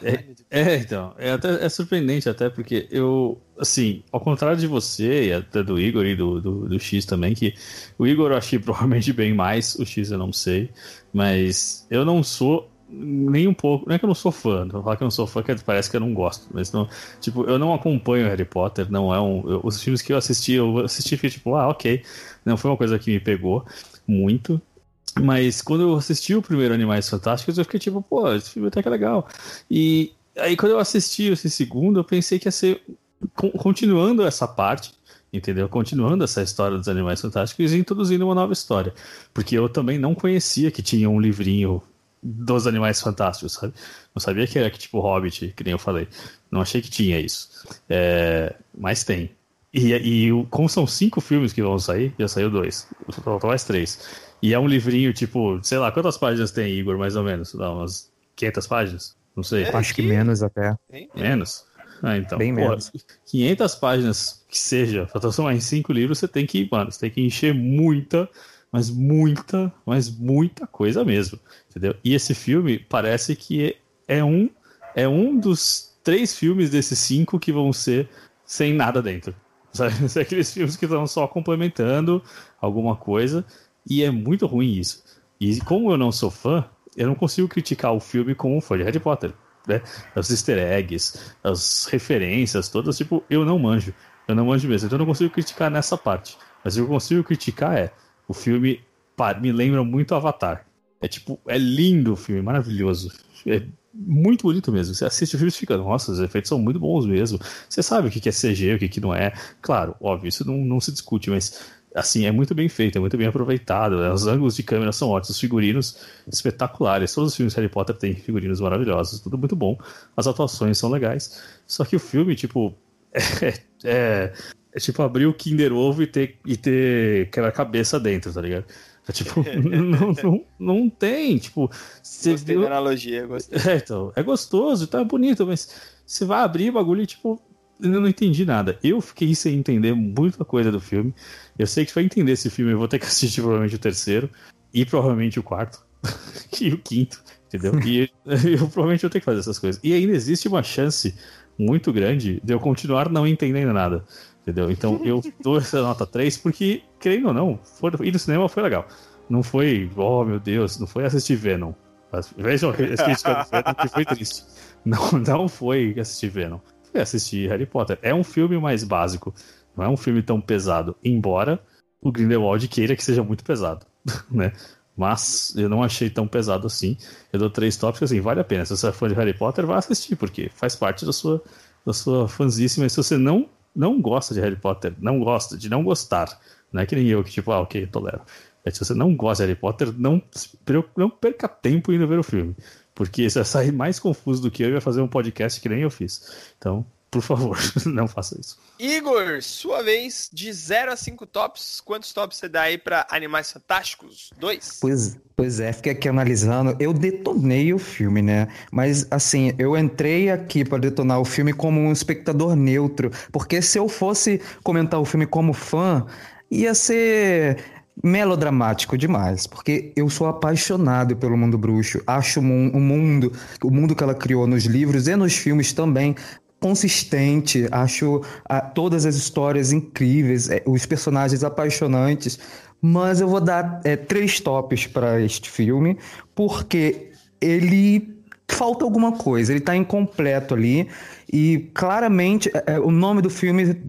Speaker 3: É, é, então, é, até, é surpreendente até porque eu, assim, ao contrário de você e até do Igor e do, do, do X também, que o Igor eu achei (laughs) provavelmente bem mais, o X eu não sei, mas eu não sou nem um pouco. Não é que eu não sou fã, não falar que eu não sou fã, que parece que eu não gosto. Mas não. Tipo, eu não acompanho Harry Potter, não é um. Eu, os filmes que eu assisti, eu assisti e fiquei tipo, ah, ok. Não foi uma coisa que me pegou muito. Mas quando eu assisti o primeiro Animais Fantásticos, eu fiquei tipo, pô, esse filme até que é legal. E aí quando eu assisti esse segundo, eu pensei que ia ser. Continuando essa parte, entendeu? Continuando essa história dos Animais Fantásticos e introduzindo uma nova história. Porque eu também não conhecia que tinha um livrinho dos Animais Fantásticos, sabe? Não sabia que era que tipo Hobbit, que nem eu falei. Não achei que tinha isso. É, mas tem. E, e como são cinco filmes que vão sair, já saiu dois. Faltam mais três. E é um livrinho, tipo, sei lá, quantas páginas tem, Igor, mais ou menos? Dá umas 500 páginas? Não sei.
Speaker 4: É, Acho que menos até.
Speaker 3: Menos? Ah, então.
Speaker 4: Bem pô, menos.
Speaker 3: 500 páginas que seja, pra transformar em cinco livros, você tem que, mano, você tem que encher muita mas muita, mas muita coisa mesmo, entendeu? E esse filme parece que é um é um dos três filmes desses cinco que vão ser sem nada dentro. Sabe? (laughs) Aqueles filmes que estão só complementando alguma coisa e é muito ruim isso. E como eu não sou fã, eu não consigo criticar o filme como um fã de Harry Potter. Né? Os easter eggs, as referências, todas, tipo, eu não manjo. Eu não manjo mesmo. Então eu não consigo criticar nessa parte. Mas o que eu consigo criticar é o filme me lembra muito Avatar. É tipo, é lindo o filme, maravilhoso. É muito bonito mesmo. Você assiste o filme e fica, nossa, os efeitos são muito bons mesmo. Você sabe o que é CG, o que não é. Claro, óbvio, isso não, não se discute, mas assim, é muito bem feito, é muito bem aproveitado. Né? Os ângulos de câmera são ótimos, os figurinos espetaculares. Todos os filmes de Harry Potter têm figurinos maravilhosos, tudo muito bom. As atuações são legais. Só que o filme, tipo, (laughs) é, é, é tipo abrir o Kinder Ovo e ter, e ter aquela cabeça dentro, tá ligado? É, tipo, (laughs) não, não, não tem, tipo...
Speaker 1: Você gostei viu... da analogia, gostei.
Speaker 3: É, então, é gostoso, tá bonito, mas você vai abrir o bagulho e, tipo, eu não entendi nada. Eu fiquei sem entender muita coisa do filme. Eu sei que pra entender esse filme eu vou ter que assistir provavelmente o terceiro e provavelmente o quarto (laughs) e o quinto, entendeu? E (laughs) eu provavelmente vou ter que fazer essas coisas. E ainda existe uma chance muito grande de eu continuar não entendendo nada. Entendeu? Então (laughs) eu dou essa nota 3 porque, querendo ou não, foi, ir no cinema foi legal. Não foi, oh meu Deus, não foi assistir Venom. Vejam (laughs) esse crítica do Venom que foi triste. Não, não foi assistir Venom. Foi assistir Harry Potter. É um filme mais básico. Não é um filme tão pesado. Embora o Grindelwald queira que seja muito pesado. (laughs) Né? Mas eu não achei tão pesado assim. Eu dou três tópicos, assim, vale a pena. Se você é fã de Harry Potter, vá assistir, porque faz parte da sua, da sua fanzíssima. E se você não não gosta de Harry Potter, não gosta, de não gostar, não é que nem eu que tipo, ah, ok, tolero. É, se você não gosta de Harry Potter, não, não perca tempo indo ver o filme. Porque você vai sair mais confuso do que eu e vai fazer um podcast que nem eu fiz. Então, por favor, (laughs) não faça isso.
Speaker 1: Igor, sua vez, de 0 a 5 tops, quantos tops você dá aí para Animais Fantásticos? Dois?
Speaker 4: Pois, pois é, fiquei aqui analisando. Eu detonei o filme, né? Mas, assim, eu entrei aqui para detonar o filme como um espectador neutro. Porque se eu fosse comentar o filme como fã, ia ser melodramático demais, porque eu sou apaixonado pelo mundo bruxo. Acho o mundo, o mundo que ela criou nos livros e nos filmes também consistente, acho ah, todas as histórias incríveis, é, os personagens apaixonantes, mas eu vou dar é, três tops para este filme, porque ele falta alguma coisa, ele está incompleto ali. E claramente é, é, o nome do filme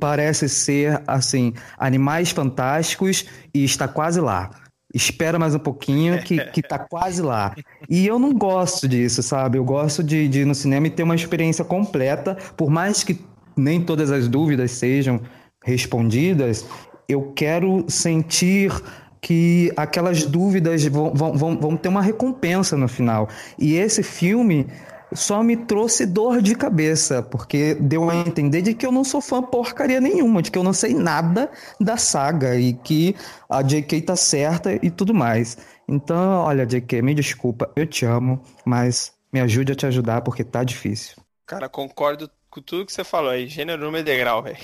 Speaker 4: parece ser assim Animais Fantásticos e está quase lá espera mais um pouquinho que, (laughs) que tá quase lá. E eu não gosto disso, sabe? Eu gosto de, de ir no cinema e ter uma experiência completa, por mais que nem todas as dúvidas sejam respondidas, eu quero sentir que aquelas dúvidas vão, vão, vão ter uma recompensa no final. E esse filme só me trouxe dor de cabeça, porque deu a entender de que eu não sou fã porcaria nenhuma, de que eu não sei nada da saga e que a JK tá certa e tudo mais. Então, olha, JK, me desculpa, eu te amo, mas me ajude a te ajudar porque tá difícil.
Speaker 1: Cara, concordo com tudo que você falou aí. Gênero, número degrau, velho.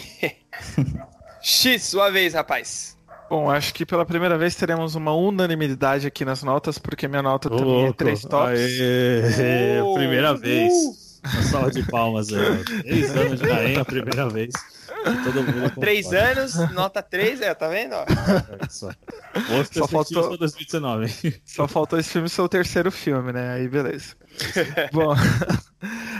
Speaker 1: (laughs) X, sua vez, rapaz.
Speaker 2: Bom, acho que pela primeira vez teremos uma unanimidade aqui nas notas, porque minha nota Ô, também é louco. é três tops.
Speaker 3: Aê, oh, primeira vez. Uma salva de palmas aí. Três (laughs) anos de Rainha, a primeira vez.
Speaker 1: Todo mundo Três anos, nota 3, é, tá vendo? É
Speaker 2: só. Só faltou, 2019. só faltou esse filme ser o terceiro filme, né? Aí beleza. Bom, (laughs)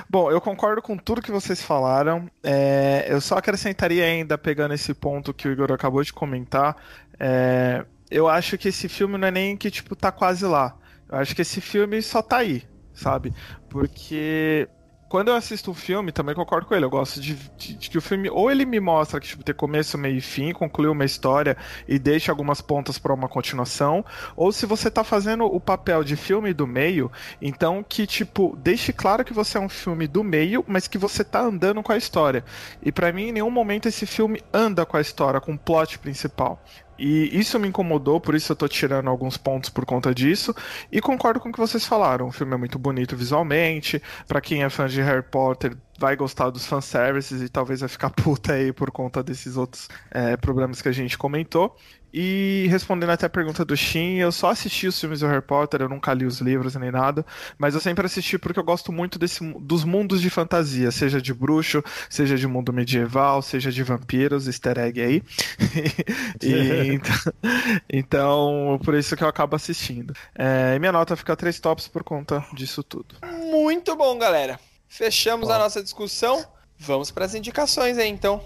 Speaker 2: Bom, eu concordo com tudo que vocês falaram. É, eu só acrescentaria ainda, pegando esse ponto que o Igor acabou de comentar, é, eu acho que esse filme não é nem que, tipo, tá quase lá. Eu acho que esse filme só tá aí, sabe? Porque quando eu assisto um filme, também concordo com ele. Eu gosto de, de, de, que o filme ou ele me mostra que tipo, tem começo, meio e fim, conclui uma história e deixa algumas pontas para uma continuação, ou se você tá fazendo o papel de filme do meio, então que tipo, deixe claro que você é um filme do meio, mas que você tá andando com a história. E para mim, em nenhum momento esse filme anda com a história, com o plot principal. E isso me incomodou, por isso eu tô tirando alguns pontos por conta disso. E concordo com o que vocês falaram. O filme é muito bonito visualmente. para quem é fã de Harry Potter, vai gostar dos fanservices e talvez vai ficar (laughs) puta aí por conta desses outros é, problemas que a gente comentou. E respondendo até a pergunta do Shin, eu só assisti os filmes do Harry Potter, eu nunca li os livros nem nada, mas eu sempre assisti porque eu gosto muito desse, dos mundos de fantasia, seja de bruxo, seja de mundo medieval, seja de vampiros, easter egg aí. (laughs) e, (laughs) então, então, por isso que eu acabo assistindo. É, e minha nota fica três tops por conta disso tudo.
Speaker 1: Muito bom, galera. Fechamos a nossa discussão. Vamos para as indicações aí, então.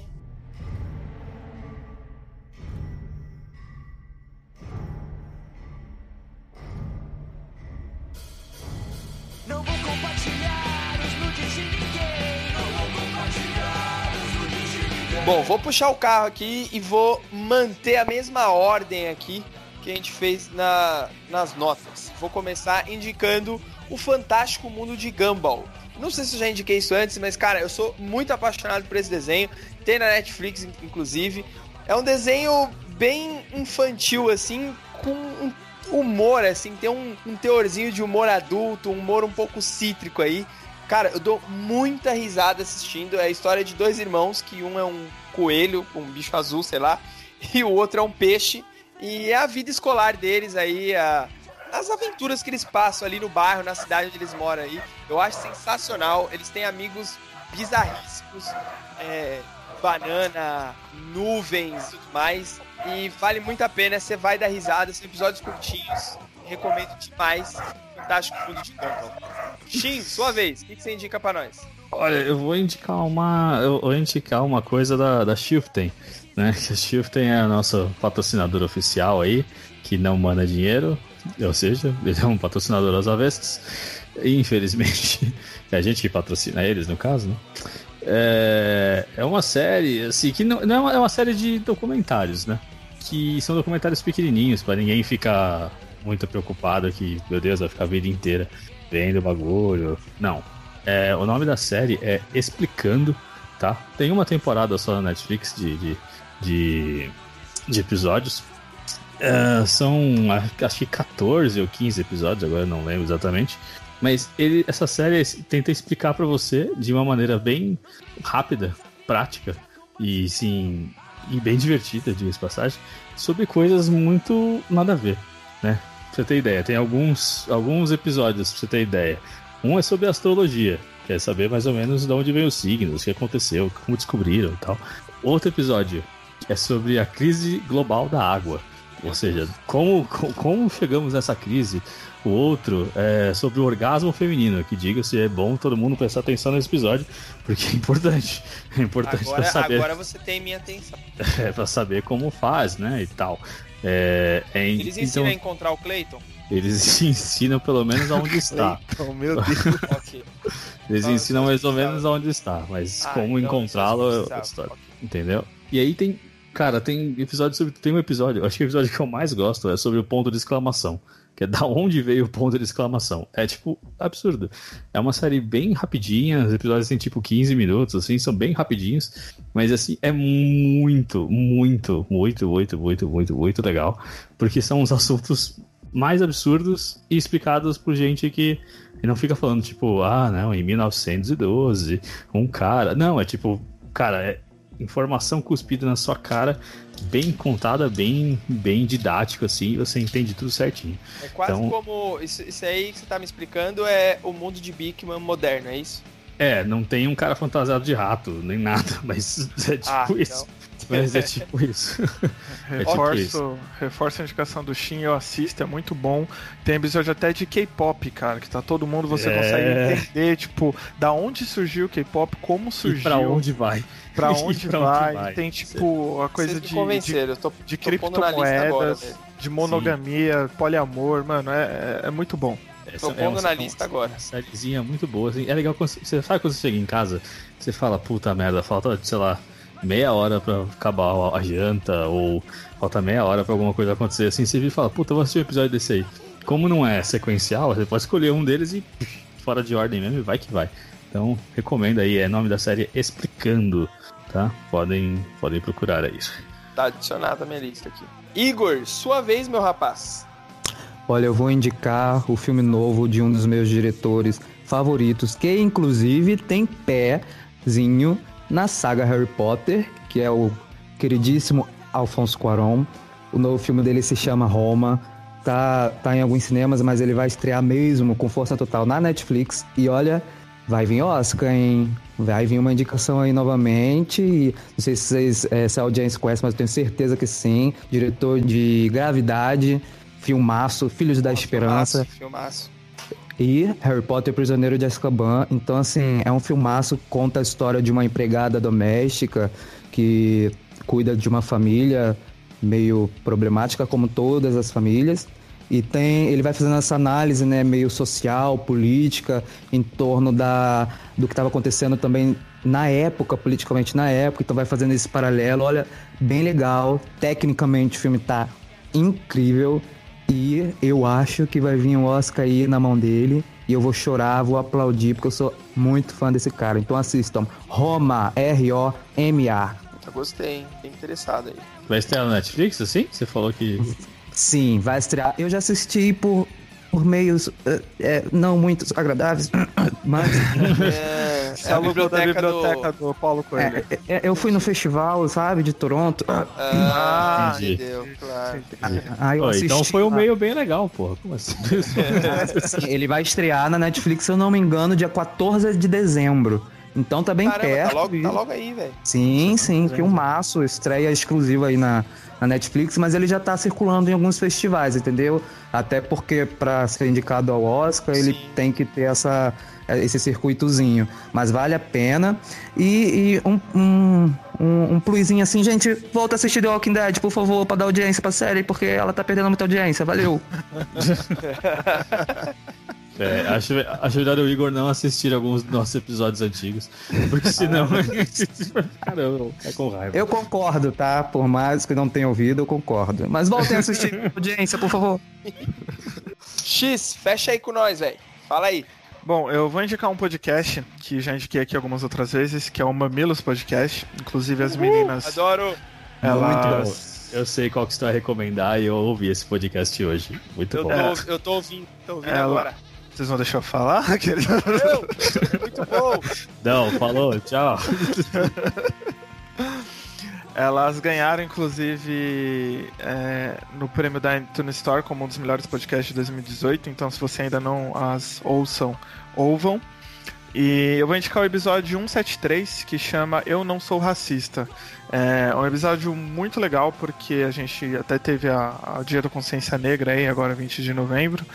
Speaker 1: Não vou compartilhar os nudes de ninguém. Não vou compartilhar os nudes de ninguém. Bom, vou puxar o carro aqui e vou manter a mesma ordem aqui que a gente fez na, nas notas. Vou começar indicando o Fantástico Mundo de Gumball. Não sei se eu já indiquei isso antes, mas cara, eu sou muito apaixonado por esse desenho. Tem na Netflix, inclusive. É um desenho bem infantil, assim, com um humor, assim, tem um, um teorzinho de humor adulto, um humor um pouco cítrico aí. Cara, eu dou muita risada assistindo. É a história de dois irmãos, que um é um coelho, um bicho azul, sei lá, (laughs) e o outro é um peixe. E é a vida escolar deles aí, a, as aventuras que eles passam ali no bairro, na cidade onde eles moram aí. Eu acho sensacional. Eles têm amigos bizarríssimos. É, banana, nuvens e tudo mais. E vale muito a pena, você vai dar risada, são episódios curtinhos. Recomendo demais. Fantástico Mundo de Gumball. Shin, sua vez, o que, você indica para nós?
Speaker 3: Olha, eu vou indicar uma. Eu vou indicar uma coisa da, da Shiften, né? (laughs) Que a Shiften é a nossa patrocinadora oficial aí, que não manda dinheiro, ou seja, ele é um patrocinador às avessas. Infelizmente, (laughs) a gente que patrocina eles, no caso, né? É, é uma série, assim, que não, não é, uma, é uma série de documentários, né? Que são documentários pequenininhos, para ninguém ficar muito preocupado que, meu Deus, vai ficar a vida inteira vendo o bagulho. Não. É, o nome da série é Explicando, tá? Tem uma temporada só na Netflix de, de, de, de episódios. É, são acho que 14 ou 15 episódios, agora não lembro exatamente. Mas ele, essa série tenta explicar para você de uma maneira bem rápida, prática e sim e bem divertida, diga-se passagem, sobre coisas muito nada a ver, né? Pra você ter ideia, tem alguns, alguns episódios pra você ter ideia. Um é sobre astrologia, quer saber mais ou menos de onde veio os signos, o que aconteceu, como descobriram e tal. Outro episódio é sobre a crise global da água. Ou seja, como, como chegamos nessa crise, o outro é sobre o orgasmo feminino, que diga-se, é bom todo mundo prestar atenção nesse episódio, porque é importante. É importante
Speaker 1: agora,
Speaker 3: pra saber.
Speaker 1: Agora você tem minha atenção. (laughs)
Speaker 3: É, pra saber como faz, né? E tal. É, é,
Speaker 1: Eles ensinam então, a encontrar o Clayton?
Speaker 3: Eles (laughs) ensinam pelo menos aonde está.
Speaker 2: Clayton, meu Deus. (laughs) okay.
Speaker 3: Eles ensinam mais ou menos aonde está, mas ah, como então encontrá-lo é outra história. Okay. Entendeu? E aí tem. Cara, tem episódio sobre. Tem um episódio, acho que o episódio que eu mais gosto é sobre o ponto de exclamação que é da onde veio o ponto de exclamação. É tipo absurdo. É uma série bem rapidinha, os episódios têm tipo 15 minutos, assim, são bem rapidinhos, mas assim, é muito, muito, muito, muito, muito, muito, muito legal, porque são os assuntos mais absurdos e explicados por gente que não fica falando tipo, ah, não, em 1912, um cara. Não, é tipo, cara, é informação cuspida na sua cara bem contada, bem, bem didático, assim, você entende tudo certinho.
Speaker 1: É quase então, como. Isso, isso aí que você tá me explicando é o mundo de Bigman moderno, é isso?
Speaker 3: É, não tem um cara fantasiado de rato, nem nada, (laughs) mas é tipo ah, isso. Então. Mas é tipo isso.
Speaker 2: reforço, (laughs) é tipo isso. reforço a indicação do Shin, eu assisto, é muito bom. Tem episódio até de K-pop, cara, que tá todo mundo, você é... consegue entender, tipo, da onde surgiu o K-pop, como surgiu. E
Speaker 3: pra onde vai.
Speaker 2: Pra (laughs) onde, pra vai. onde vai. Tem, tipo, a coisa de, de,
Speaker 1: eu tô,
Speaker 2: de tô criptomoedas, de monogamia, Sim. poliamor, mano, é, é muito bom.
Speaker 1: Essa, Tô pondo é na lista agora. Uma
Speaker 3: sériezinha muito boa. Assim. É legal quando você sabe quando você chega em casa, você fala, puta merda, falta, sei lá, meia hora para acabar a janta, ou falta meia hora para alguma coisa acontecer, assim, você vira e fala, puta, vou assistir um episódio desse aí. Como não é sequencial, você pode escolher um deles e fora de ordem mesmo e vai que vai. Então, recomendo aí, é nome da série Explicando, tá? Podem, podem procurar aí.
Speaker 1: Tá adicionado a minha lista aqui. Igor, sua vez, meu rapaz.
Speaker 4: Olha, eu vou indicar o filme novo de um dos meus diretores favoritos, que inclusive tem pézinho na saga Harry Potter, que é o queridíssimo Alfonso Cuarón. O novo filme dele se chama Roma. Tá, tá em alguns cinemas, mas ele vai estrear mesmo com força total na Netflix. E olha, vai vir Oscar, hein? Vai vir uma indicação aí novamente. E não sei se, vocês, é, se a audiência conhece, mas eu tenho certeza que sim. Diretor de Gravidade, filmaço, Filhos da Esperança.
Speaker 1: Filmaço
Speaker 4: e Harry Potter Prisioneiro de Azkaban. Então, assim, é um filmaço, conta a história de uma empregada doméstica que cuida de uma família meio problemática, como todas as famílias. E tem, ele vai fazendo essa análise, né, meio social, política, em torno da, do que estava acontecendo também na época, politicamente na época. Então vai fazendo esse paralelo. Olha, bem legal. Tecnicamente o filme tá incrível. E eu acho que vai vir um Oscar aí na mão dele. E eu vou chorar, vou aplaudir, porque eu sou muito fã desse cara. Então assistam. Roma, R-O-M-A.
Speaker 1: Eu gostei, hein? Fiquei interessado aí.
Speaker 3: Vai estrear no Netflix, assim? Você falou que.
Speaker 4: Sim, vai estrear. Eu já assisti por, por meios uh, é, não muito agradáveis, (coughs) mas.
Speaker 1: É é a biblioteca, da biblioteca do...
Speaker 2: do Paulo Coelho.
Speaker 4: É, é, eu fui no festival, sabe, de Toronto.
Speaker 1: Ah, entendeu, claro.
Speaker 3: Ah, Pô, assisti... Então foi um meio bem legal, porra. Como assim? (laughs)
Speaker 4: Ele vai estrear na Netflix, se eu não me engano, dia 14 de dezembro. Então tá bem Caramba, tá perto.
Speaker 1: Tá logo, tá logo aí, velho.
Speaker 4: Sim, sim, filmaço, estreia exclusiva aí na, na Netflix, mas ele já tá circulando em alguns festivais, entendeu? Até porque para ser indicado ao Oscar, sim. ele tem que ter essa esse circuitozinho. Mas vale a pena. E, e um, um, um, um plusinho assim, gente, volta a assistir The Walking Dead, por favor, pra dar audiência pra série, porque ela tá perdendo muita audiência. Valeu. (laughs)
Speaker 3: É, acho, acho melhor o Igor não assistir alguns dos nossos episódios antigos. Porque senão. (laughs) Caramba, é com raiva.
Speaker 4: Eu concordo, tá? Por mais que não tenha ouvido, eu concordo. Mas voltem a assistir, (laughs) audiência, por favor.
Speaker 1: X, fecha aí com nós, velho. Fala aí.
Speaker 2: Bom, eu vou indicar um podcast que já indiquei aqui algumas outras vezes, que é o Mamilos Podcast. Inclusive as meninas.
Speaker 1: Adoro!
Speaker 2: Elas...
Speaker 3: Eu sei qual que você vai recomendar e eu ouvi esse podcast hoje. Muito
Speaker 1: eu
Speaker 3: bom.
Speaker 1: Tô, eu tô ouvindo, tô ouvindo
Speaker 2: Ela-
Speaker 1: agora.
Speaker 2: Vocês vão deixar eu falar? (laughs)
Speaker 1: Eu, muito bom.
Speaker 3: Não, falou, tchau. (laughs)
Speaker 2: Elas ganharam, inclusive, é, no prêmio da iTunes Store como um dos melhores podcasts de 2018. Então, se você ainda não as ouçam, ouvam. E eu vou indicar o episódio 173, que chama Eu Não Sou Racista. É um episódio muito legal, porque a gente até teve a, a Dia da Consciência Negra aí, agora 20 de novembro.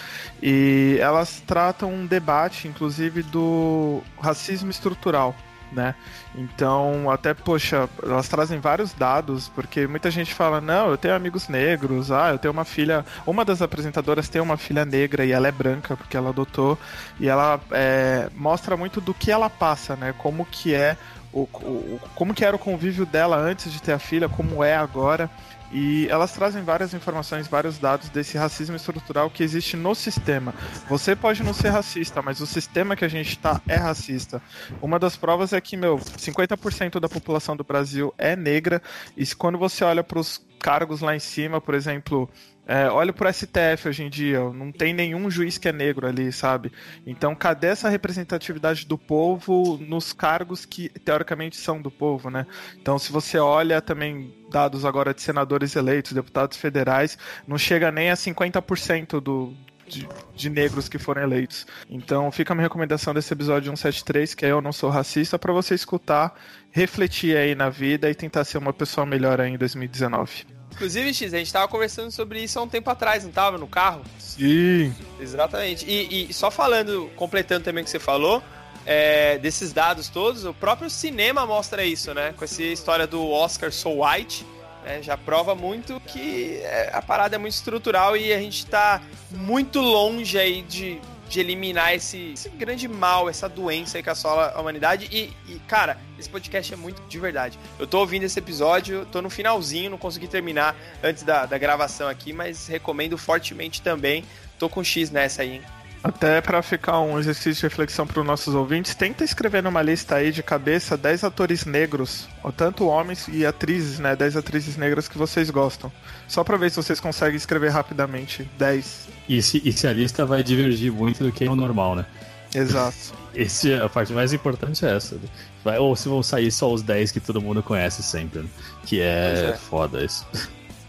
Speaker 2: E elas tratam um debate, inclusive, do racismo estrutural né? Então, até, poxa, elas trazem vários dados, porque muita gente fala, não, eu tenho amigos negros, ah, eu tenho uma filha. Uma das apresentadoras tem uma filha negra e ela é branca, porque ela adotou, e ela é, mostra muito do que ela passa, né? Como que é. O, o, como que era o convívio dela antes de ter a filha, como é agora. E elas trazem várias informações, vários dados desse racismo estrutural que existe no sistema. Você pode não ser racista, mas o sistema que a gente está é racista. Uma das provas é que, meu, 50% da população do Brasil é negra, e quando você olha para os cargos lá em cima, por exemplo, é, olha pro STF hoje em dia, não tem nenhum juiz que é negro ali, sabe? Então, cadê essa representatividade do povo nos cargos que teoricamente são do povo, né? Então, se você olha também dados agora de senadores eleitos, deputados federais, não chega nem a 50% do, de, de negros que foram eleitos. Então, fica a minha recomendação desse episódio 173, que é Eu Não Sou Racista, para você escutar, refletir aí na vida e tentar ser uma pessoa melhor aí em 2019.
Speaker 1: Inclusive, X, a gente tava conversando sobre isso há um tempo atrás, não tava? No carro?
Speaker 2: Sim.
Speaker 1: Exatamente. E, e só falando, completando também o que você falou, é, desses dados todos, o próprio cinema mostra isso, né? Com essa história do Oscar So White, né? já prova muito que é, a parada é muito estrutural e a gente tá muito longe aí de, de eliminar esse, esse grande mal, essa doença que assola a humanidade. E, e, cara, esse podcast é muito de verdade. Eu tô ouvindo esse episódio, tô no finalzinho, não consegui terminar antes da, da gravação aqui, mas recomendo fortemente também. Tô com X nessa aí, hein?
Speaker 2: Até para ficar um exercício de reflexão para os nossos ouvintes, tenta escrever numa lista aí de cabeça 10 atores negros, ou tanto homens e atrizes, né? 10 atrizes negras que vocês gostam. Só para ver se vocês conseguem escrever rapidamente 10.
Speaker 3: E se, e se a lista vai divergir muito do que é o normal, né?
Speaker 2: Exato.
Speaker 3: Esse, a parte mais importante é essa. né? Vai, ou se vão sair só os 10 que todo mundo conhece sempre, né? Que é,
Speaker 1: é.
Speaker 3: foda isso.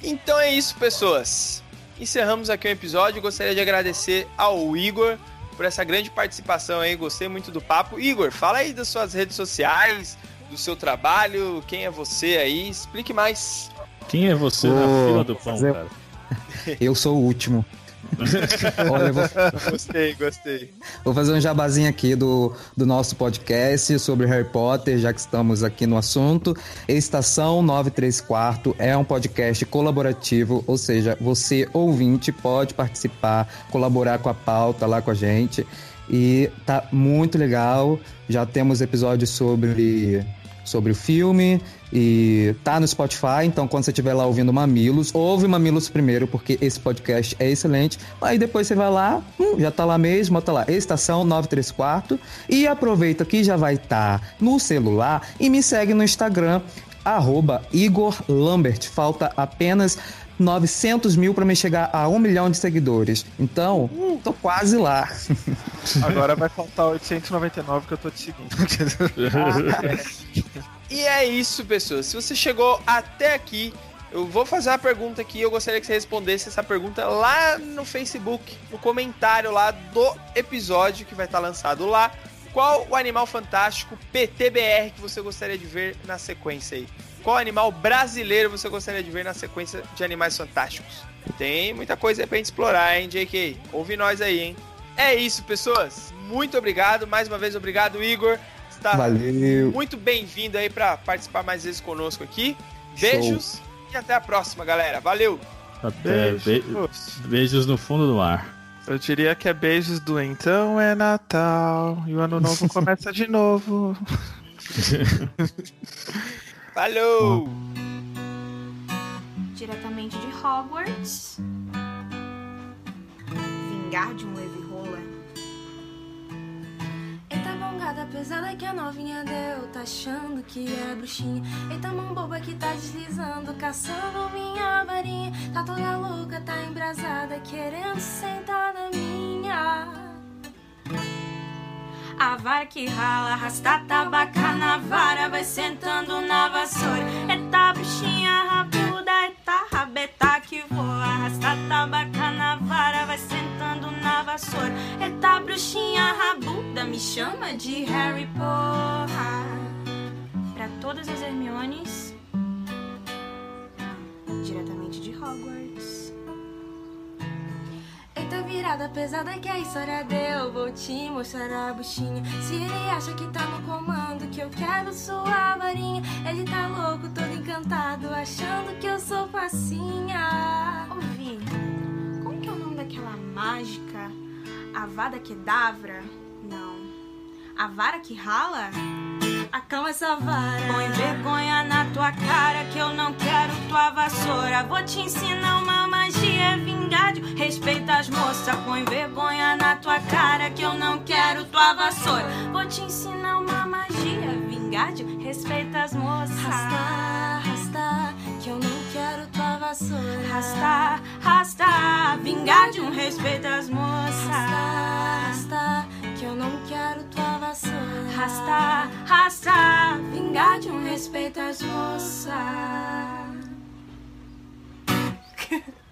Speaker 1: Então é isso, pessoas. Encerramos aqui o episódio. Gostaria de agradecer ao Igor por essa grande participação aí. Gostei muito do papo. Igor, fala aí das suas redes sociais, do seu trabalho, quem é você aí. Explique mais.
Speaker 3: Quem é você na
Speaker 4: Ô,
Speaker 3: fila do pão,
Speaker 4: fazer-
Speaker 3: cara?
Speaker 4: Eu sou o último. Olha, vou,
Speaker 1: Gostei, gostei.
Speaker 4: vou fazer um jabazinho aqui do, do nosso podcast sobre Harry Potter, já que estamos aqui no assunto. Estação 934 é um podcast colaborativo, ou seja, você ouvinte pode participar, colaborar com a pauta lá com a gente. E tá muito legal. Já temos episódios sobre sobre o filme e tá no Spotify, então quando você estiver lá ouvindo Mamilos, ouve Mamilos primeiro, porque esse podcast é excelente. Aí depois você vai lá, hum, já tá lá mesmo, bota lá, Estação 934 e aproveita que já vai estar no celular e me segue no Instagram, arroba Igor Lambert. Falta apenas 900 mil para me chegar a um milhão de seguidores. Então, tô quase lá.
Speaker 2: Agora vai faltar 899 que eu tô te seguindo. (laughs)
Speaker 1: E é isso, pessoas. Se você chegou até aqui, eu vou fazer uma pergunta aqui. Eu gostaria que você respondesse essa pergunta lá no Facebook, no comentário lá do episódio que vai estar lançado lá. Qual o animal fantástico PTBR que você gostaria de ver na sequência aí? Qual animal brasileiro você gostaria de ver na sequência de animais fantásticos? Tem muita coisa aí pra gente explorar, hein, JK? Ouve nós aí, hein? É isso, pessoas. Muito obrigado. Mais uma vez, obrigado, Igor. Está
Speaker 4: Valeu.
Speaker 1: muito bem-vindo aí pra participar mais vezes conosco aqui. Beijos e até a próxima, galera. Valeu!
Speaker 3: Até, be- beijos no fundo do mar.
Speaker 2: Eu diria que é beijos do então é Natal e o ano novo começa de novo. (laughs)
Speaker 1: Falou!
Speaker 12: Diretamente de Hogwarts. Vingar de um Rola. Bongada pesada que a novinha deu, tá achando que é bruxinha. Eita mão boba que tá deslizando, caçando minha varinha. Tá toda louca, tá embrasada, querendo sentar na minha. A vara que rala, arrasta tabaca na vara, vai sentando na vassoura. Eita bruxinha rabuda, eita rabeta que voa, arrasta tabaca na vara, vai sentando na vassoura. Eita bruxinha rabuda, me chama de Harry Potter. Pra todas as Hermiones, diretamente de Hogwarts. Eita virada pesada que a história deu Vou te mostrar a buchinha Se ele acha que tá no comando Que eu quero sua varinha Ele tá louco, todo encantado Achando que eu sou facinha Ouvi, como que é o nome daquela mágica? Avada Kedavra? A vara que rala? Acalma essa vara. Põe vergonha na tua cara que eu não quero tua vassoura. Vou te ensinar uma magia vingádio. Respeita as moças. Põe vergonha na tua cara que eu não quero tua vassoura. Vou te ensinar uma magia vingádio. Respeita as moças. Rasta, rasta, que eu não quero tua vassoura. Rasta, rasta, vingádio. Respeita as moças. Rasta, rasta, que eu não quero tua vassoura. Rastar, rastar, vingar de um respeito às moças. (laughs)